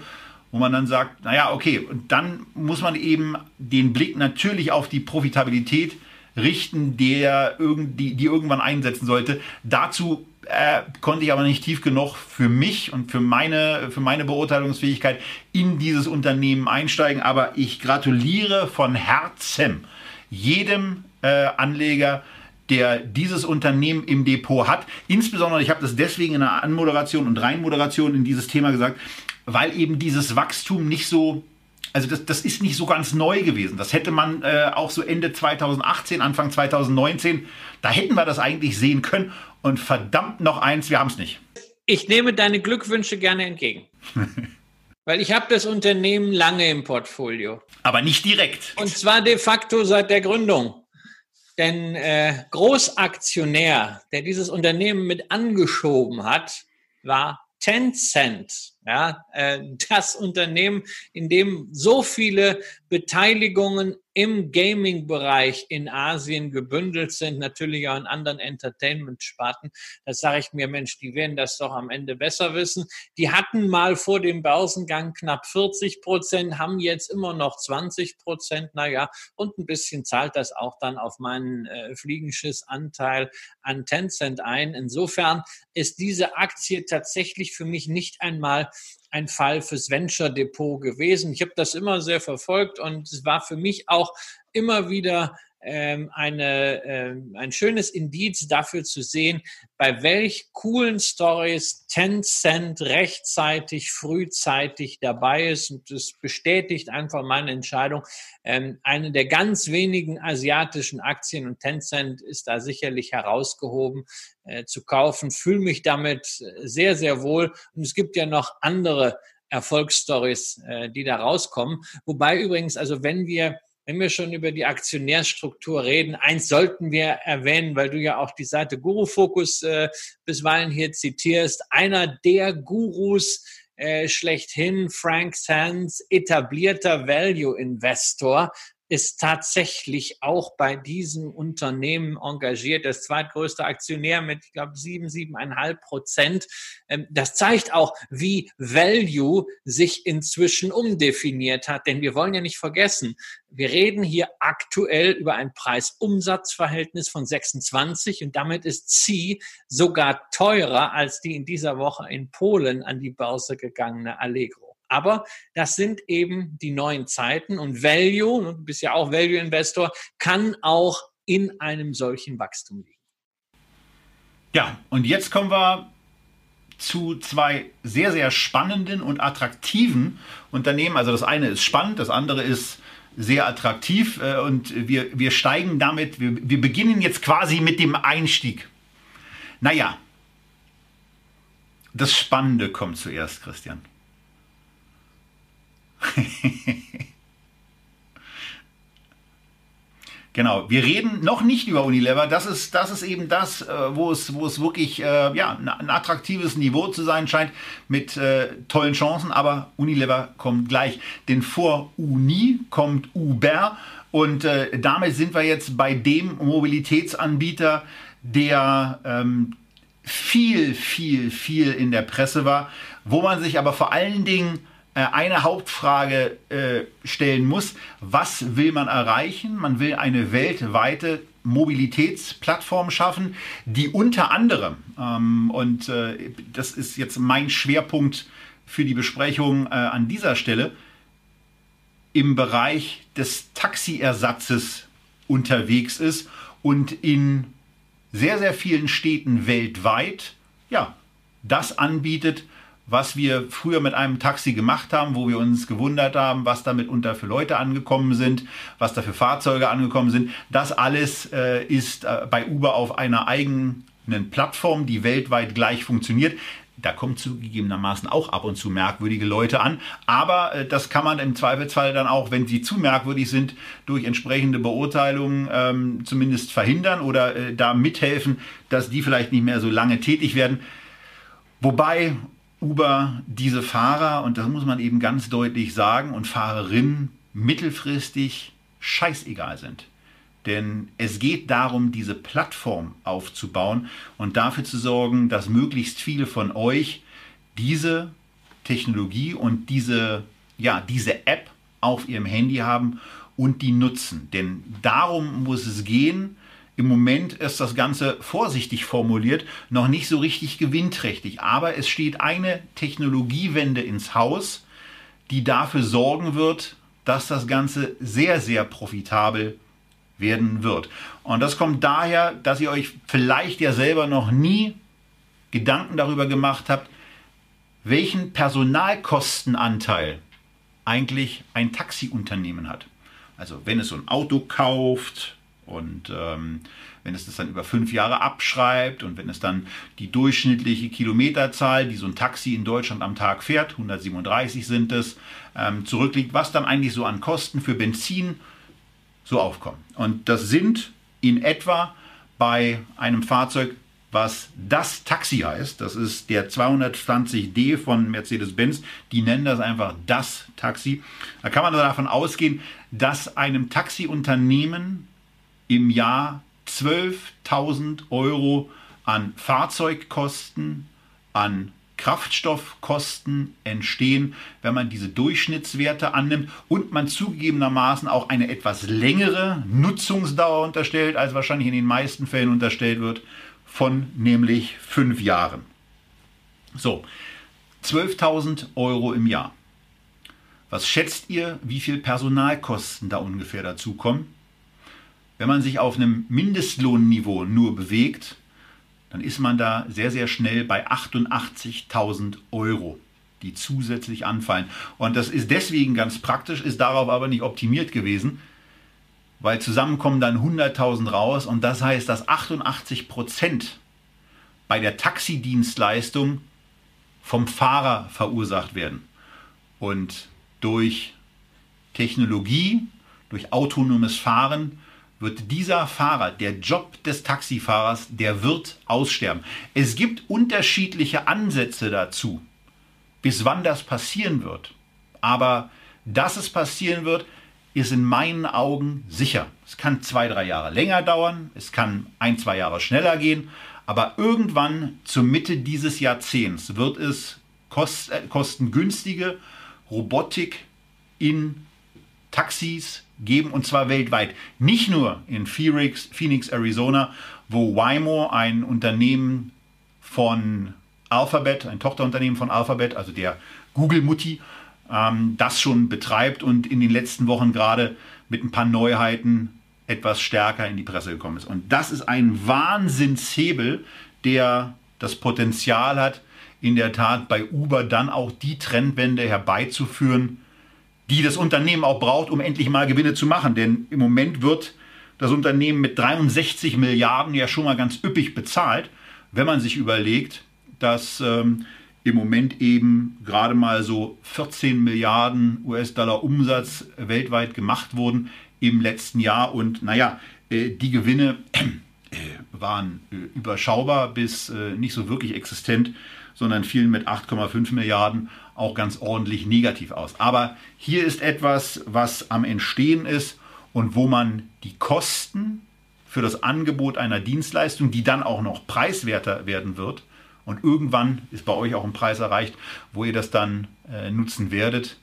wo man dann sagt, naja, okay, und dann muss man eben den Blick natürlich auf die Profitabilität richten, der die, die irgendwann einsetzen sollte. Dazu äh, konnte ich aber nicht tief genug für mich und für meine, für meine Beurteilungsfähigkeit in dieses Unternehmen einsteigen. Aber ich gratuliere von Herzen jedem äh, Anleger, der dieses Unternehmen im Depot hat. Insbesondere, ich habe das deswegen in der Anmoderation und Reinmoderation in dieses Thema gesagt, weil eben dieses Wachstum nicht so also das, das ist nicht so ganz neu gewesen. Das hätte man äh, auch so Ende 2018, Anfang 2019, da hätten wir das eigentlich sehen können. Und verdammt noch eins, wir haben es nicht. Ich nehme deine Glückwünsche gerne entgegen. Weil ich habe das Unternehmen lange im Portfolio. Aber nicht direkt. Und zwar de facto seit der Gründung. Denn äh, Großaktionär, der dieses Unternehmen mit angeschoben hat, war Tencent. Ja, äh, das Unternehmen, in dem so viele Beteiligungen im Gaming-Bereich in Asien gebündelt sind, natürlich auch in anderen Entertainment-Sparten. Da sage ich mir, Mensch, die werden das doch am Ende besser wissen. Die hatten mal vor dem Börsengang knapp 40 Prozent, haben jetzt immer noch 20 Prozent. Naja, und ein bisschen zahlt das auch dann auf meinen äh, Fliegenschiss-Anteil an Tencent ein. Insofern ist diese Aktie tatsächlich für mich nicht einmal ein Fall fürs Venture Depot gewesen. Ich habe das immer sehr verfolgt und es war für mich auch immer wieder eine, ähm, ein schönes Indiz dafür zu sehen, bei welch coolen Stories Tencent rechtzeitig, frühzeitig dabei ist. Und das bestätigt einfach meine Entscheidung. Ähm, eine der ganz wenigen asiatischen Aktien und Tencent ist da sicherlich herausgehoben äh, zu kaufen. Fühle mich damit sehr, sehr wohl. Und es gibt ja noch andere Erfolgsstories, äh, die da rauskommen. Wobei übrigens, also wenn wir wenn wir schon über die Aktionärstruktur reden, eins sollten wir erwähnen, weil du ja auch die Seite Guru Focus äh, bisweilen hier zitierst. Einer der Gurus äh, schlechthin, Frank Sands, etablierter Value Investor, ist tatsächlich auch bei diesem Unternehmen engagiert. Das zweitgrößte Aktionär mit, ich glaube, sieben, siebeneinhalb Prozent. Ähm, das zeigt auch, wie Value sich inzwischen umdefiniert hat. Denn wir wollen ja nicht vergessen, wir reden hier aktuell über ein Preis-Umsatz-Verhältnis von 26 und damit ist C sogar teurer als die in dieser Woche in Polen an die Börse gegangene Allegro. Aber das sind eben die neuen Zeiten und Value, ne, du bist ja auch Value Investor, kann auch in einem solchen Wachstum liegen. Ja, und jetzt kommen wir zu zwei sehr, sehr spannenden und attraktiven Unternehmen. Also das eine ist spannend, das andere ist sehr attraktiv äh, und wir, wir steigen damit, wir, wir beginnen jetzt quasi mit dem Einstieg. Naja, das Spannende kommt zuerst, Christian. Genau, wir reden noch nicht über Unilever. Das ist, das ist eben das, äh, wo, es, wo es wirklich äh, ja, ein attraktives Niveau zu sein scheint mit äh, tollen Chancen. Aber Unilever kommt gleich. Denn vor Uni kommt Uber. Und äh, damit sind wir jetzt bei dem Mobilitätsanbieter, der ähm, viel, viel, viel in der Presse war, wo man sich aber vor allen Dingen eine Hauptfrage äh, stellen muss. Was will man erreichen? Man will eine weltweite Mobilitätsplattform schaffen, die unter anderem, ähm, und äh, das ist jetzt mein Schwerpunkt für die Besprechung äh, an dieser Stelle, im Bereich des Taxiersatzes unterwegs ist und in sehr, sehr vielen Städten weltweit ja, das anbietet, was wir früher mit einem Taxi gemacht haben, wo wir uns gewundert haben, was da mitunter für Leute angekommen sind, was da für Fahrzeuge angekommen sind. Das alles äh, ist äh, bei Uber auf einer eigenen Plattform, die weltweit gleich funktioniert. Da kommen zugegebenermaßen auch ab und zu merkwürdige Leute an. Aber äh, das kann man im Zweifelsfall dann auch, wenn sie zu merkwürdig sind, durch entsprechende Beurteilungen ähm, zumindest verhindern oder äh, da mithelfen, dass die vielleicht nicht mehr so lange tätig werden. Wobei Uber diese Fahrer, und das muss man eben ganz deutlich sagen, und Fahrerinnen mittelfristig scheißegal sind. Denn es geht darum, diese Plattform aufzubauen und dafür zu sorgen, dass möglichst viele von euch diese Technologie und diese, ja, diese App auf ihrem Handy haben und die nutzen. Denn darum muss es gehen, im Moment ist das Ganze vorsichtig formuliert, noch nicht so richtig gewinnträchtig. Aber es steht eine Technologiewende ins Haus, die dafür sorgen wird, dass das Ganze sehr, sehr profitabel werden wird. Und das kommt daher, dass ihr euch vielleicht ja selber noch nie Gedanken darüber gemacht habt, welchen Personalkostenanteil eigentlich ein Taxiunternehmen hat. Also wenn es so ein Auto kauft, und ähm, wenn es das dann über fünf Jahre abschreibt und wenn es dann die durchschnittliche Kilometerzahl, die so ein Taxi in Deutschland am Tag fährt, 137 sind es, ähm, zurückliegt, was dann eigentlich so an Kosten für Benzin so aufkommen. Und das sind in etwa bei einem Fahrzeug, was das Taxi heißt, das ist der 220D von Mercedes-Benz, die nennen das einfach das Taxi. Da kann man davon ausgehen, dass einem Taxiunternehmen im Jahr 12.000 Euro an Fahrzeugkosten, an Kraftstoffkosten entstehen, wenn man diese Durchschnittswerte annimmt und man zugegebenermaßen auch eine etwas längere Nutzungsdauer unterstellt, als wahrscheinlich in den meisten Fällen unterstellt wird, von nämlich fünf Jahren. So, 12.000 Euro im Jahr. Was schätzt ihr, wie viel Personalkosten da ungefähr dazukommen? Wenn man sich auf einem Mindestlohnniveau nur bewegt, dann ist man da sehr, sehr schnell bei 88.000 Euro, die zusätzlich anfallen. Und das ist deswegen ganz praktisch, ist darauf aber nicht optimiert gewesen, weil zusammen kommen dann 100.000 raus und das heißt, dass 88 Prozent bei der Taxidienstleistung vom Fahrer verursacht werden. Und durch Technologie, durch autonomes Fahren wird dieser Fahrer, der Job des Taxifahrers, der wird aussterben. Es gibt unterschiedliche Ansätze dazu, bis wann das passieren wird. Aber dass es passieren wird, ist in meinen Augen sicher. Es kann zwei, drei Jahre länger dauern, es kann ein, zwei Jahre schneller gehen, aber irgendwann zur Mitte dieses Jahrzehnts wird es kost, äh, kostengünstige Robotik in Taxis geben und zwar weltweit. Nicht nur in Phoenix, Phoenix, Arizona, wo Waymo, ein Unternehmen von Alphabet, ein Tochterunternehmen von Alphabet, also der Google-Mutti, ähm, das schon betreibt und in den letzten Wochen gerade mit ein paar Neuheiten etwas stärker in die Presse gekommen ist. Und das ist ein Wahnsinnshebel, der das Potenzial hat, in der Tat bei Uber dann auch die Trendwende herbeizuführen, die das Unternehmen auch braucht, um endlich mal Gewinne zu machen. Denn im Moment wird das Unternehmen mit 63 Milliarden ja schon mal ganz üppig bezahlt, wenn man sich überlegt, dass ähm, im Moment eben gerade mal so 14 Milliarden US-Dollar Umsatz weltweit gemacht wurden im letzten Jahr. Und naja, äh, die Gewinne äh, waren äh, überschaubar bis äh, nicht so wirklich existent, sondern fielen mit 8,5 Milliarden auch ganz ordentlich negativ aus. Aber hier ist etwas, was am Entstehen ist und wo man die Kosten für das Angebot einer Dienstleistung, die dann auch noch preiswerter werden wird, und irgendwann ist bei euch auch ein Preis erreicht, wo ihr das dann äh, nutzen werdet,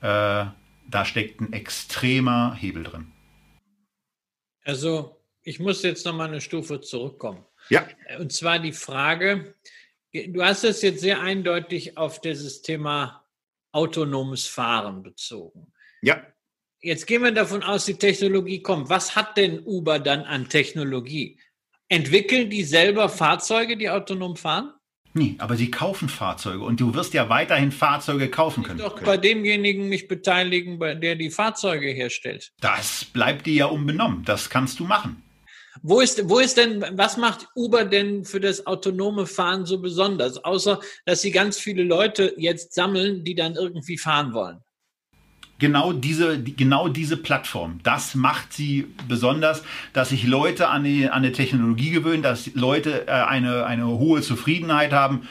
äh, da steckt ein extremer Hebel drin. Also, ich muss jetzt noch mal eine Stufe zurückkommen. Ja. Und zwar die Frage, du hast es jetzt sehr eindeutig auf dieses Thema autonomes Fahren bezogen. Ja. Jetzt gehen wir davon aus, die Technologie kommt. Was hat denn Uber dann an Technologie? Entwickeln die selber Fahrzeuge, die autonom fahren? Nee, aber sie kaufen Fahrzeuge und du wirst ja weiterhin Fahrzeuge kaufen können. Ich doch bei demjenigen mich beteiligen, der die Fahrzeuge herstellt. Das bleibt dir ja unbenommen. Das kannst du machen. Wo ist, wo ist denn, was macht Uber denn für das autonome Fahren so besonders? Außer, dass sie ganz viele Leute jetzt sammeln, die dann irgendwie fahren wollen genau diese, genau diese Plattform, das macht sie besonders, dass sich Leute an die, an die Technologie gewöhnen, dass Leute äh, eine, eine hohe Zufriedenheit haben.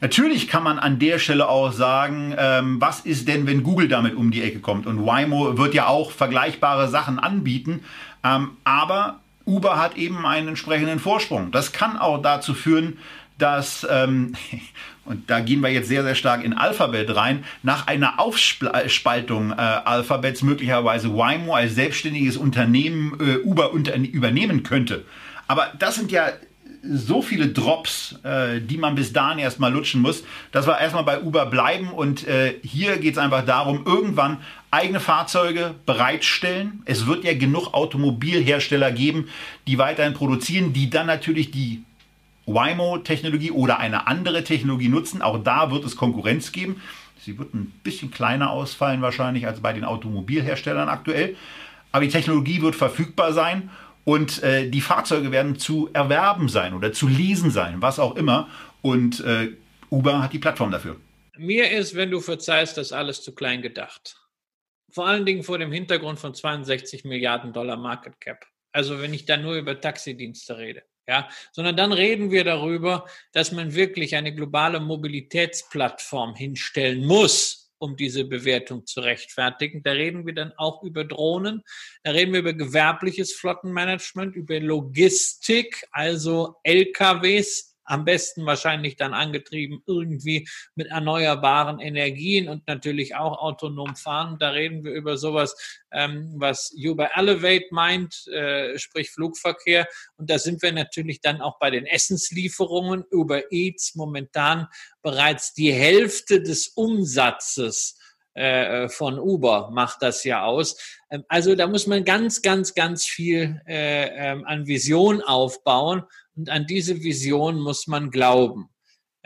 Natürlich kann man an der Stelle auch sagen, ähm, was ist denn, wenn Google damit um die Ecke kommt? Und Waymo wird ja auch vergleichbare Sachen anbieten, ähm, aber Uber hat eben einen entsprechenden Vorsprung. Das kann auch dazu führen, dass, ähm, und da gehen wir jetzt sehr, sehr stark in Alphabet rein, nach einer Aufspaltung äh, Alphabets möglicherweise Waymo als selbstständiges Unternehmen äh, Uber unter, übernehmen könnte. Aber das sind ja so viele Drops, äh, die man bis dahin erstmal lutschen muss, dass wir erstmal bei Uber bleiben. Und äh, hier geht es einfach darum, irgendwann eigene Fahrzeuge bereitstellen. Es wird ja genug Automobilhersteller geben, die weiterhin produzieren, die dann natürlich die Waymo-Technologie oder eine andere Technologie nutzen. Auch da wird es Konkurrenz geben. Sie wird ein bisschen kleiner ausfallen wahrscheinlich als bei den Automobilherstellern aktuell. Aber die Technologie wird verfügbar sein und äh, die Fahrzeuge werden zu erwerben sein oder zu leasen sein, was auch immer. Und äh, Uber hat die Plattform dafür. Mir ist, wenn du verzeihst, das alles zu klein gedacht. Vor allen Dingen vor dem Hintergrund von 62 Milliarden Dollar Market Cap. Also wenn ich da nur über Taxidienste rede ja, sondern dann reden wir darüber, dass man wirklich eine globale Mobilitätsplattform hinstellen muss, um diese Bewertung zu rechtfertigen. Da reden wir dann auch über Drohnen, da reden wir über gewerbliches Flottenmanagement, über Logistik, also LKWs, am besten wahrscheinlich dann angetrieben irgendwie mit erneuerbaren Energien und natürlich auch autonom fahren. Da reden wir über sowas, ähm, was Uber Elevate meint, äh, sprich Flugverkehr. Und da sind wir natürlich dann auch bei den Essenslieferungen. Uber Eats momentan bereits die Hälfte des Umsatzes äh, von Uber macht das ja aus. Ähm, also da muss man ganz, ganz, ganz viel äh, ähm, an Vision aufbauen und an diese Vision muss man glauben.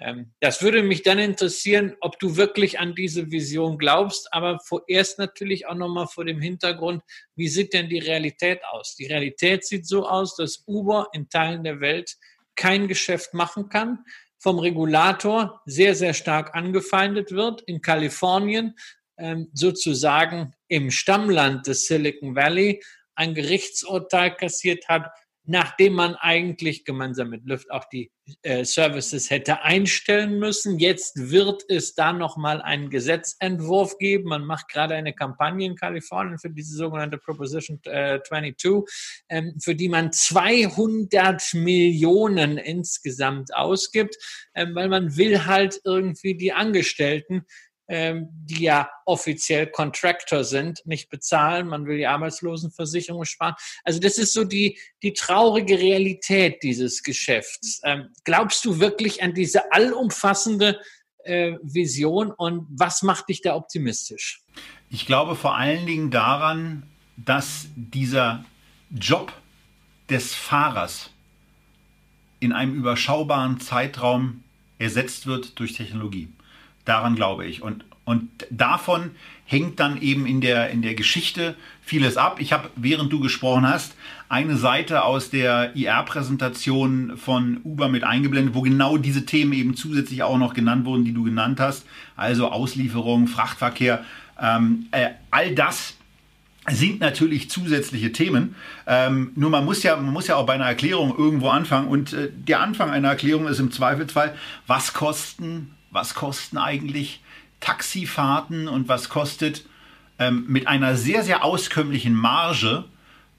Ähm, das würde mich dann interessieren, ob du wirklich an diese Vision glaubst, aber vorerst natürlich auch nochmal vor dem Hintergrund, wie sieht denn die Realität aus? Die Realität sieht so aus, dass Uber in Teilen der Welt kein Geschäft machen kann, vom Regulator sehr, sehr stark angefeindet wird. In Kalifornien ähm, sozusagen im Stammland des Silicon Valley ein Gerichtsurteil kassiert hat, nachdem man eigentlich gemeinsam mit Lyft auch die äh, Services hätte einstellen müssen. Jetzt wird es da nochmal einen Gesetzentwurf geben. Man macht gerade eine Kampagne in Kalifornien für diese sogenannte Proposition äh, 22, ähm, für die man 200 Millionen insgesamt ausgibt, ähm, weil man will halt irgendwie die Angestellten die ja offiziell Contractor sind, nicht bezahlen. Man will die Arbeitslosenversicherung sparen. Also das ist so die, die traurige Realität dieses Geschäfts. Ähm, glaubst du wirklich an diese allumfassende äh, Vision und was macht dich da optimistisch? Ich glaube vor allen Dingen daran, dass dieser Job des Fahrers in einem überschaubaren Zeitraum ersetzt wird durch Technologie. Daran glaube ich. Und, und davon hängt dann eben in der, in der Geschichte vieles ab. Ich habe, während du gesprochen hast, eine Seite aus der IR-Präsentation von Uber mit eingeblendet, wo genau diese Themen eben zusätzlich auch noch genannt wurden, die du genannt hast. Also Auslieferung, Frachtverkehr, ähm, äh, all das sind natürlich zusätzliche Themen. Ähm, nur man muss ja, man muss ja auch bei einer Erklärung irgendwo anfangen. Und äh, der Anfang einer Erklärung ist im Zweifelsfall, was kosten, was kosten eigentlich Taxifahrten und was kostet ähm, mit einer sehr, sehr auskömmlichen Marge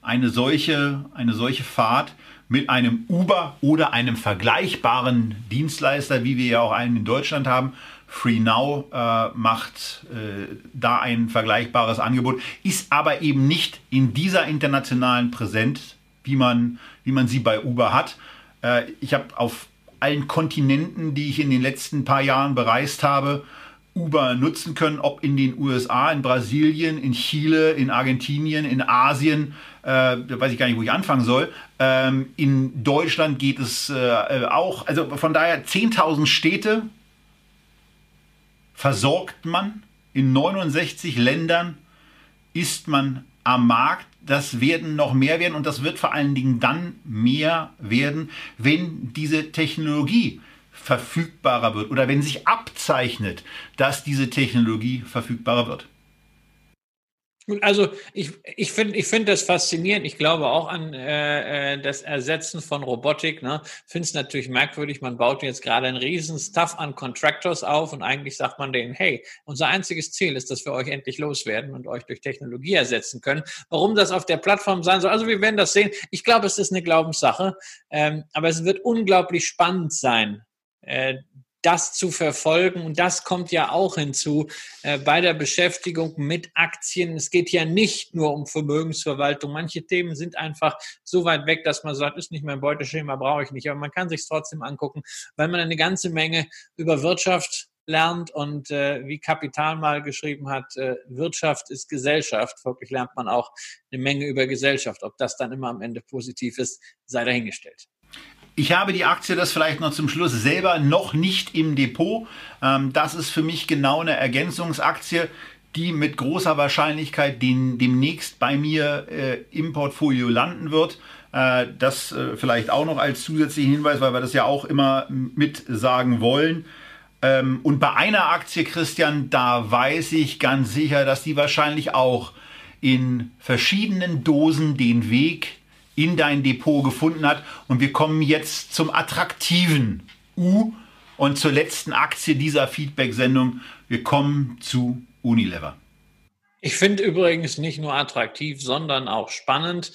eine solche, eine solche Fahrt mit einem Uber oder einem vergleichbaren Dienstleister, wie wir ja auch einen in Deutschland haben, FreeNow äh, macht äh, da ein vergleichbares Angebot, ist aber eben nicht in dieser internationalen Präsenz, wie man, wie man sie bei Uber hat. Äh, ich habe auf allen Kontinenten, die ich in den letzten paar Jahren bereist habe, Uber nutzen können, ob in den USA, in Brasilien, in Chile, in Argentinien, in Asien, äh, da weiß ich gar nicht, wo ich anfangen soll. Ähm, in Deutschland geht es äh, auch, also von daher 10.000 Städte versorgt man. In 69 Ländern ist man am Markt. Das werden noch mehr werden und das wird vor allen Dingen dann mehr werden, wenn diese Technologie verfügbarer wird oder wenn sich abzeichnet, dass diese Technologie verfügbarer wird. Also ich, ich finde ich find das faszinierend. Ich glaube auch an äh, äh das Ersetzen von Robotik. Ne? Finde es natürlich merkwürdig, man baut jetzt gerade einen riesen Stuff an Contractors auf und eigentlich sagt man denen, hey, unser einziges Ziel ist, dass wir euch endlich loswerden und euch durch Technologie ersetzen können. Warum das auf der Plattform sein soll, also wir werden das sehen. Ich glaube, es ist eine Glaubenssache, ähm, aber es wird unglaublich spannend sein, äh, das zu verfolgen. Und das kommt ja auch hinzu äh, bei der Beschäftigung mit Aktien. Es geht ja nicht nur um Vermögensverwaltung. Manche Themen sind einfach so weit weg, dass man sagt, ist nicht mein Beuteschema, brauche ich nicht. Aber man kann sich trotzdem angucken, weil man eine ganze Menge über Wirtschaft lernt und äh, wie Kapital mal geschrieben hat, äh, Wirtschaft ist Gesellschaft. Folglich lernt man auch eine Menge über Gesellschaft. Ob das dann immer am Ende positiv ist, sei dahingestellt. Ich habe die Aktie, das vielleicht noch zum Schluss, selber noch nicht im Depot. Ähm, das ist für mich genau eine Ergänzungsaktie, die mit großer Wahrscheinlichkeit den, demnächst bei mir äh, im Portfolio landen wird. Äh, das äh, vielleicht auch noch als zusätzlichen Hinweis, weil wir das ja auch immer mit sagen wollen. Ähm, und bei einer Aktie, Christian, da weiß ich ganz sicher, dass die wahrscheinlich auch in verschiedenen Dosen den Weg in dein Depot gefunden hat. Und wir kommen jetzt zum attraktiven U und zur letzten Aktie dieser Feedback-Sendung. Wir kommen zu Unilever. Ich finde übrigens nicht nur attraktiv, sondern auch spannend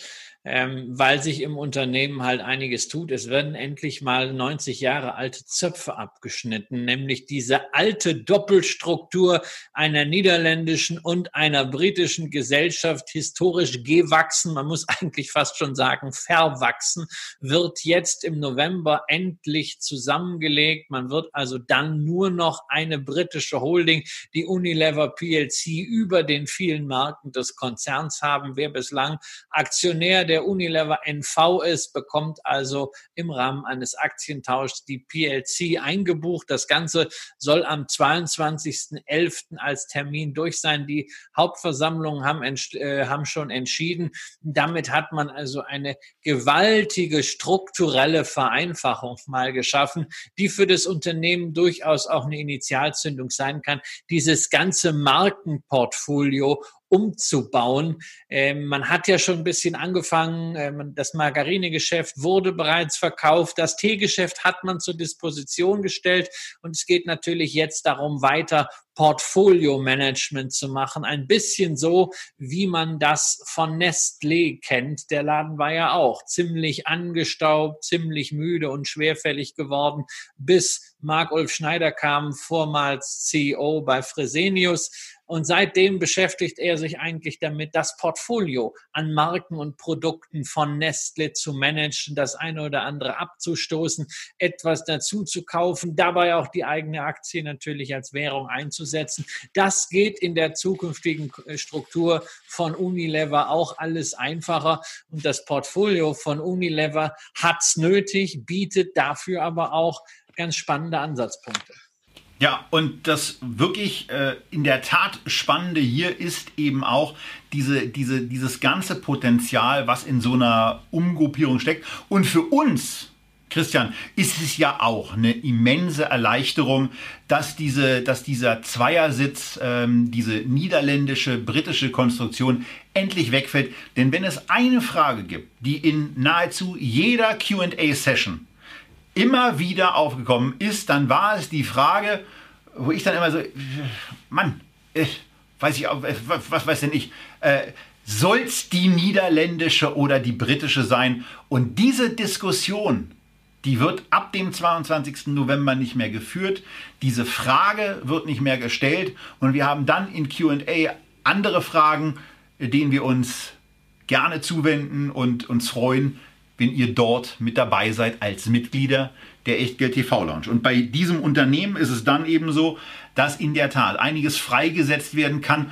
ähm, weil sich im Unternehmen halt einiges tut. Es werden endlich mal 90 Jahre alte Zöpfe abgeschnitten, nämlich diese alte Doppelstruktur einer niederländischen und einer britischen Gesellschaft, historisch gewachsen, man muss eigentlich fast schon sagen verwachsen, wird jetzt im November endlich zusammengelegt. Man wird also dann nur noch eine britische Holding, die Unilever PLC, über den vielen Marken des Konzerns haben. Wer bislang Aktionär der der Unilever NV ist, bekommt also im Rahmen eines Aktientauschs die PLC eingebucht. Das Ganze soll am 22.11. als Termin durch sein. Die Hauptversammlungen haben, äh, haben schon entschieden. Damit hat man also eine gewaltige strukturelle Vereinfachung mal geschaffen, die für das Unternehmen durchaus auch eine Initialzündung sein kann. Dieses ganze Markenportfolio umzubauen. Ähm, man hat ja schon ein bisschen angefangen, ähm, das Margarinegeschäft wurde bereits verkauft, das Teegeschäft hat man zur Disposition gestellt und es geht natürlich jetzt darum, weiter Portfolio-Management zu machen. Ein bisschen so, wie man das von Nestlé kennt. Der Laden war ja auch ziemlich angestaubt, ziemlich müde und schwerfällig geworden, bis Mark-Ulf Schneider kam, vormals CEO bei Fresenius und seitdem beschäftigt er sich eigentlich damit, das Portfolio an Marken und Produkten von Nestle zu managen, das eine oder andere abzustoßen, etwas dazu zu kaufen, dabei auch die eigene Aktie natürlich als Währung einzusetzen. Das geht in der zukünftigen äh, Struktur von Unilever auch alles einfacher. Und das Portfolio von Unilever hat es nötig, bietet dafür aber auch ganz spannende Ansatzpunkte. Ja, und das wirklich äh, in der Tat Spannende hier ist eben auch diese, diese, dieses ganze Potenzial, was in so einer Umgruppierung steckt. Und für uns, Christian, ist es ja auch eine immense Erleichterung, dass, diese, dass dieser Zweiersitz, ähm, diese niederländische, britische Konstruktion endlich wegfällt. Denn wenn es eine Frage gibt, die in nahezu jeder QA-Session immer wieder aufgekommen ist, dann war es die Frage, wo ich dann immer so, Mann, äh, weiß ich äh, was weiß denn ich, äh, soll es die niederländische oder die britische sein? Und diese Diskussion, die wird ab dem 22. November nicht mehr geführt. Diese Frage wird nicht mehr gestellt. Und wir haben dann in QA andere Fragen, denen wir uns gerne zuwenden und uns freuen, wenn ihr dort mit dabei seid als Mitglieder der Echtgeld TV Lounge. Und bei diesem Unternehmen ist es dann eben so, dass in der Tat einiges freigesetzt werden kann,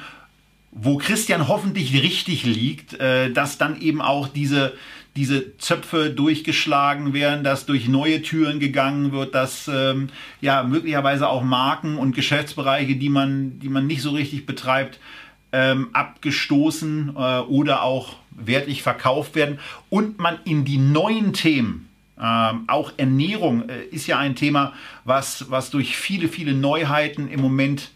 wo Christian hoffentlich richtig liegt, äh, dass dann eben auch diese, diese Zöpfe durchgeschlagen werden, dass durch neue Türen gegangen wird, dass ähm, ja möglicherweise auch Marken und Geschäftsbereiche, die man, die man nicht so richtig betreibt, ähm, abgestoßen äh, oder auch wertlich verkauft werden und man in die neuen Themen, ähm, auch Ernährung äh, ist ja ein Thema, was, was durch viele, viele Neuheiten im Moment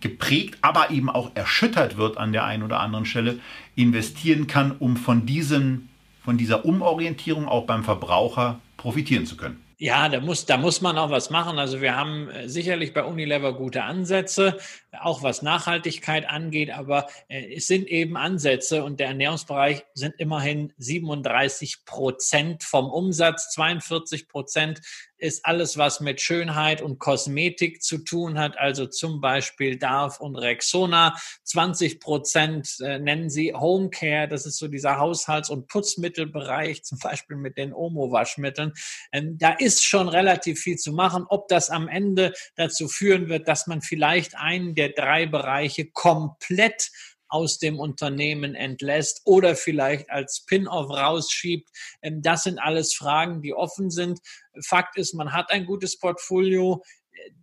geprägt, aber eben auch erschüttert wird an der einen oder anderen Stelle, investieren kann, um von, diesem, von dieser Umorientierung auch beim Verbraucher profitieren zu können. Ja, da muss, da muss man auch was machen. Also wir haben äh, sicherlich bei Unilever gute Ansätze, auch was Nachhaltigkeit angeht, aber äh, es sind eben Ansätze und der Ernährungsbereich sind immerhin 37 Prozent vom Umsatz, 42 Prozent ist alles, was mit Schönheit und Kosmetik zu tun hat, also zum Beispiel Darf und Rexona. 20 Prozent äh, nennen sie Homecare, das ist so dieser Haushalts- und Putzmittelbereich, zum Beispiel mit den Omo-Waschmitteln. Ähm, da ist schon relativ viel zu machen. Ob das am Ende dazu führen wird, dass man vielleicht einen der drei Bereiche komplett aus dem Unternehmen entlässt oder vielleicht als Spin-off rausschiebt. Ähm, das sind alles Fragen, die offen sind. Fakt ist, man hat ein gutes Portfolio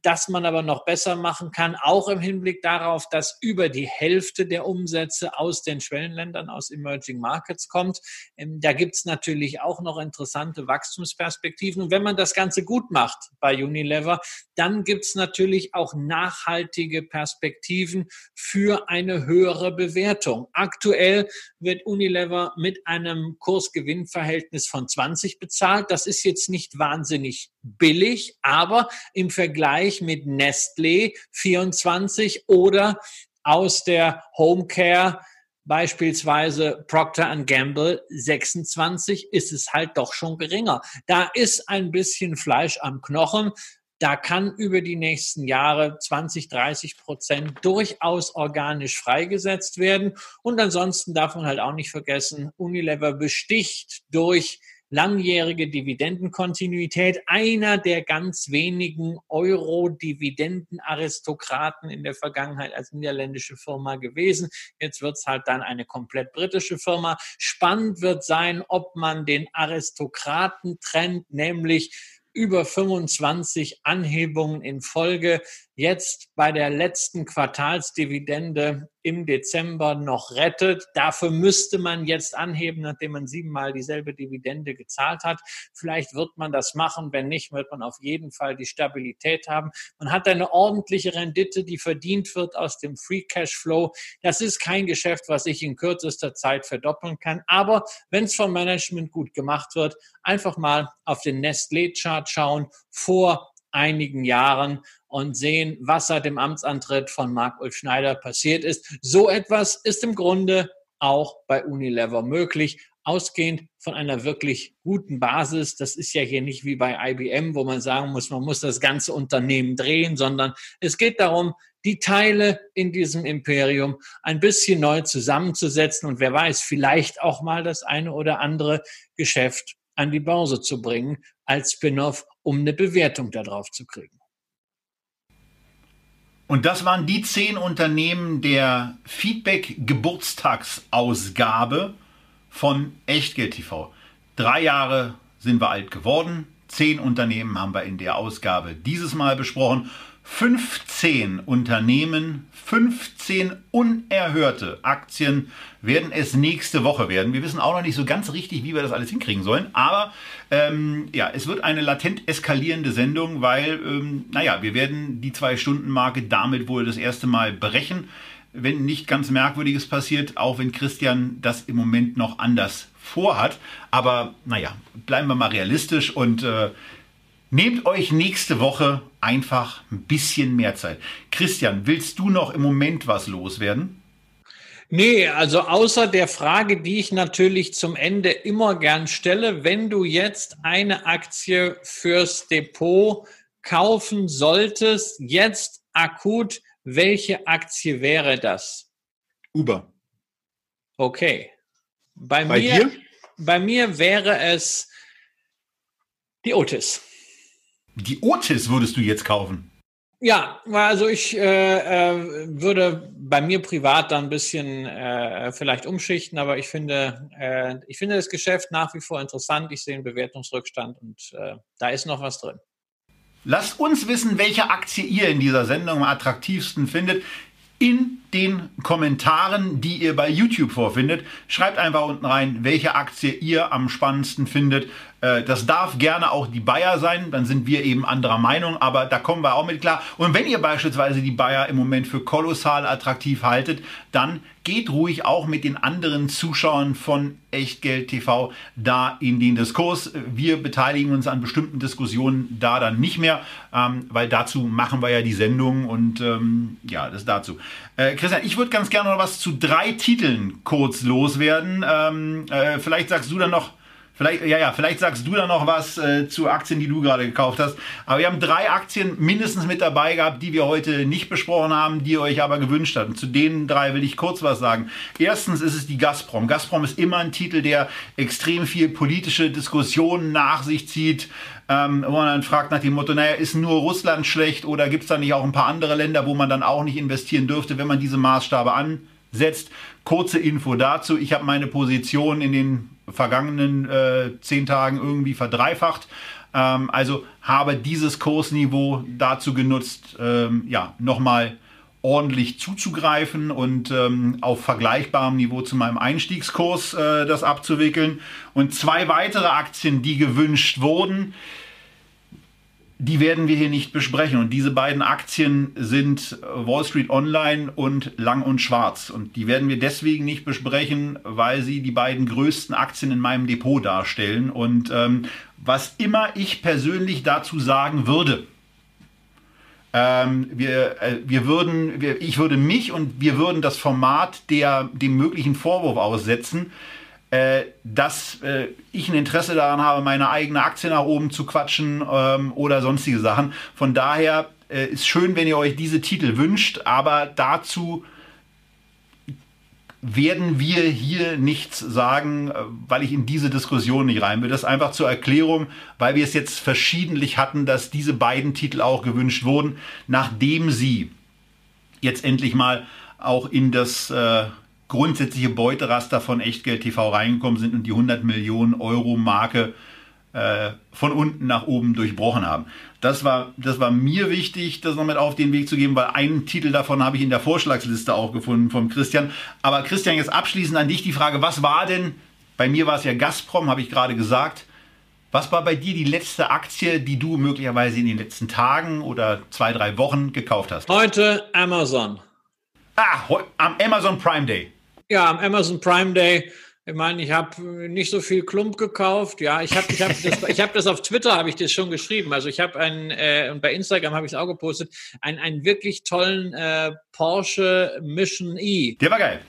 das man aber noch besser machen kann, auch im Hinblick darauf, dass über die Hälfte der Umsätze aus den Schwellenländern, aus Emerging Markets kommt. Ähm, da gibt es natürlich auch noch interessante Wachstumsperspektiven. Und wenn man das Ganze gut macht bei Unilever, dann gibt es natürlich auch nachhaltige Perspektiven für eine höhere Bewertung. Aktuell wird Unilever mit einem Kursgewinnverhältnis von 20 bezahlt. Das ist jetzt nicht wahnsinnig billig, aber im Vergleich mit Nestlé 24 oder aus der Homecare beispielsweise Procter Gamble 26 ist es halt doch schon geringer. Da ist ein bisschen Fleisch am Knochen. Da kann über die nächsten Jahre 20, 30 Prozent durchaus organisch freigesetzt werden. Und ansonsten darf man halt auch nicht vergessen, Unilever besticht durch langjährige Dividendenkontinuität, einer der ganz wenigen Euro-Dividenden-Aristokraten in der Vergangenheit als niederländische Firma gewesen. Jetzt wird es halt dann eine komplett britische Firma. Spannend wird sein, ob man den Aristokraten-Trend, nämlich über 25 Anhebungen in Folge jetzt bei der letzten Quartalsdividende im Dezember noch rettet. Dafür müsste man jetzt anheben, nachdem man siebenmal dieselbe Dividende gezahlt hat. Vielleicht wird man das machen. Wenn nicht, wird man auf jeden Fall die Stabilität haben. Man hat eine ordentliche Rendite, die verdient wird aus dem Free Cash Flow. Das ist kein Geschäft, was ich in kürzester Zeit verdoppeln kann. Aber wenn es vom Management gut gemacht wird, einfach mal auf den Nestlé-Chart schauen vor einigen Jahren und sehen, was seit dem Amtsantritt von Marc-Ulf Schneider passiert ist. So etwas ist im Grunde auch bei Unilever möglich, ausgehend von einer wirklich guten Basis. Das ist ja hier nicht wie bei IBM, wo man sagen muss, man muss das ganze Unternehmen drehen, sondern es geht darum, die Teile in diesem Imperium ein bisschen neu zusammenzusetzen und wer weiß, vielleicht auch mal das eine oder andere Geschäft an die Börse zu bringen als Spin-off, um eine Bewertung darauf zu kriegen. Und das waren die zehn Unternehmen der Feedback-Geburtstagsausgabe von Echtgeld TV. Drei Jahre sind wir alt geworden. Zehn Unternehmen haben wir in der Ausgabe dieses Mal besprochen. 15 Unternehmen, 15 unerhörte Aktien werden es nächste Woche werden. Wir wissen auch noch nicht so ganz richtig, wie wir das alles hinkriegen sollen. Aber ähm, ja, es wird eine latent eskalierende Sendung, weil, ähm, naja, wir werden die Zwei-Stunden-Marke damit wohl das erste Mal brechen. Wenn nicht ganz Merkwürdiges passiert, auch wenn Christian das im Moment noch anders vorhat. Aber naja, bleiben wir mal realistisch und äh, Nehmt euch nächste Woche einfach ein bisschen mehr Zeit. Christian, willst du noch im Moment was loswerden? Nee, also außer der Frage, die ich natürlich zum Ende immer gern stelle, wenn du jetzt eine Aktie fürs Depot kaufen solltest, jetzt akut, welche Aktie wäre das? Uber. Okay. Bei, Bei mir, dir? bei mir wäre es die Otis. Die Otis würdest du jetzt kaufen. Ja, also ich äh, äh, würde bei mir privat da ein bisschen äh, vielleicht umschichten, aber ich finde, äh, ich finde das Geschäft nach wie vor interessant. Ich sehe einen Bewertungsrückstand und äh, da ist noch was drin. Lasst uns wissen, welche Aktie ihr in dieser Sendung am attraktivsten findet. In den Kommentaren, die ihr bei YouTube vorfindet, schreibt einfach unten rein, welche Aktie ihr am spannendsten findet. Äh, Das darf gerne auch die Bayer sein, dann sind wir eben anderer Meinung, aber da kommen wir auch mit klar. Und wenn ihr beispielsweise die Bayer im Moment für kolossal attraktiv haltet, dann geht ruhig auch mit den anderen Zuschauern von Echtgeld TV da in den Diskurs. Wir beteiligen uns an bestimmten Diskussionen da dann nicht mehr, ähm, weil dazu machen wir ja die Sendung und ähm, ja, das dazu. Äh, Christian, ich würde ganz gerne noch was zu drei Titeln kurz loswerden. Ähm, äh, vielleicht sagst du dann noch, Vielleicht, ja, ja, vielleicht sagst du da noch was äh, zu Aktien, die du gerade gekauft hast. Aber wir haben drei Aktien mindestens mit dabei gehabt, die wir heute nicht besprochen haben, die ihr euch aber gewünscht habt. Zu den drei will ich kurz was sagen. Erstens ist es die Gazprom. Gazprom ist immer ein Titel, der extrem viel politische Diskussionen nach sich zieht. Ähm, wo man dann fragt nach dem Motto, naja, ist nur Russland schlecht oder gibt es da nicht auch ein paar andere Länder, wo man dann auch nicht investieren dürfte, wenn man diese Maßstabe ansetzt? Kurze Info dazu. Ich habe meine Position in den vergangenen äh, zehn Tagen irgendwie verdreifacht. Ähm, also habe dieses Kursniveau dazu genutzt, ähm, ja, nochmal ordentlich zuzugreifen und ähm, auf vergleichbarem Niveau zu meinem Einstiegskurs äh, das abzuwickeln. Und zwei weitere Aktien, die gewünscht wurden, die werden wir hier nicht besprechen. Und diese beiden Aktien sind Wall Street Online und Lang und Schwarz. Und die werden wir deswegen nicht besprechen, weil sie die beiden größten Aktien in meinem Depot darstellen. Und ähm, was immer ich persönlich dazu sagen würde, ähm, wir, äh, wir würden, wir, ich würde mich und wir würden das Format der, dem möglichen Vorwurf aussetzen, dass äh, ich ein Interesse daran habe, meine eigene Aktie nach oben zu quatschen ähm, oder sonstige Sachen. Von daher äh, ist schön, wenn ihr euch diese Titel wünscht, aber dazu werden wir hier nichts sagen, äh, weil ich in diese Diskussion nicht rein will. Das einfach zur Erklärung, weil wir es jetzt verschiedentlich hatten, dass diese beiden Titel auch gewünscht wurden, nachdem sie jetzt endlich mal auch in das äh, grundsätzliche Beuteraster von Echtgeld TV reingekommen sind und die 100 Millionen Euro Marke äh, von unten nach oben durchbrochen haben. Das war, das war mir wichtig, das noch mit auf den Weg zu geben, weil einen Titel davon habe ich in der Vorschlagsliste auch gefunden vom Christian. Aber Christian, jetzt abschließend an dich die Frage, was war denn, bei mir war es ja Gazprom, habe ich gerade gesagt, was war bei dir die letzte Aktie, die du möglicherweise in den letzten Tagen oder zwei, drei Wochen gekauft hast? Heute Amazon. Ah, am Amazon Prime Day. Ja, am Amazon Prime Day. Ich meine, ich habe nicht so viel Klump gekauft. Ja, ich habe ich hab das, ich hab das auf Twitter, habe ich das schon geschrieben. Also ich habe einen, äh, und bei Instagram habe ich es auch gepostet, einen, einen wirklich tollen äh, Porsche Mission E. Der war geil.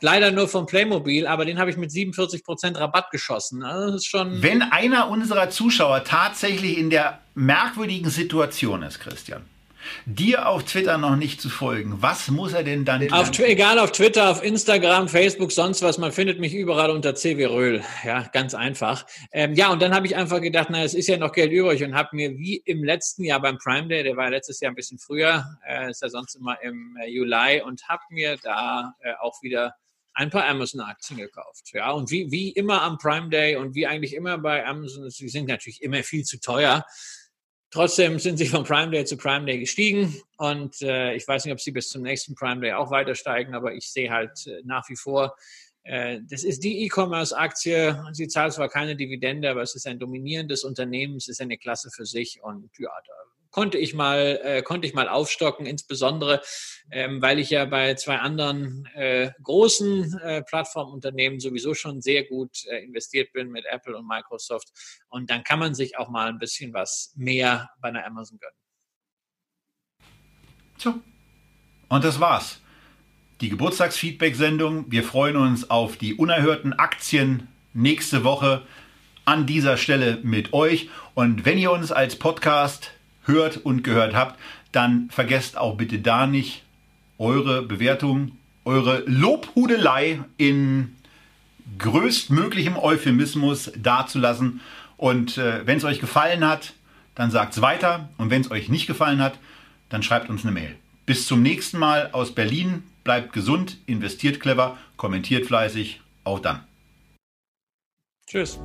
Leider nur vom Playmobil, aber den habe ich mit 47% Rabatt geschossen. Also das ist schon Wenn einer unserer Zuschauer tatsächlich in der merkwürdigen Situation ist, Christian, dir auf Twitter noch nicht zu folgen, was muss er denn dann auf, tun? Egal auf Twitter, auf Instagram, Facebook, sonst was, man findet mich überall unter CW Röhl. Ja, ganz einfach. Ähm, ja, und dann habe ich einfach gedacht, na, es ist ja noch Geld übrig und habe mir wie im letzten Jahr beim Prime Day, der war letztes Jahr ein bisschen früher, äh, ist ja sonst immer im äh, Juli, und habe mir da äh, auch wieder ein paar Amazon-Aktien gekauft. Ja, und wie, wie immer am Prime Day und wie eigentlich immer bei Amazon, sie sind natürlich immer viel zu teuer. Trotzdem sind sie von Prime Day zu Prime Day gestiegen und äh, ich weiß nicht, ob sie bis zum nächsten Prime Day auch weiter steigen, aber ich sehe halt äh, nach wie vor, äh, das ist die E-Commerce-Aktie. Sie zahlt zwar keine Dividende, aber es ist ein dominierendes Unternehmen, es ist eine Klasse für sich und ja, da konnte ich mal, äh, konnte ich mal aufstocken, insbesondere ähm, weil ich ja bei zwei anderen äh, großen äh, Plattformunternehmen sowieso schon sehr gut äh, investiert bin mit Apple und Microsoft. Und dann kann man sich auch mal ein bisschen was mehr bei einer Amazon gönnen. So. Und das war's. Die Geburtstagsfeedback-Sendung. Wir freuen uns auf die unerhörten Aktien nächste Woche an dieser Stelle mit euch. Und wenn ihr uns als Podcast hört und gehört habt, dann vergesst auch bitte da nicht eure Bewertung, eure Lobhudelei in größtmöglichem Euphemismus dazulassen. Und äh, wenn es euch gefallen hat, dann sagt es weiter. Und wenn es euch nicht gefallen hat, dann schreibt uns eine Mail. Bis zum nächsten Mal aus Berlin. Bleibt gesund, investiert clever, kommentiert fleißig. Auf dann. Tschüss.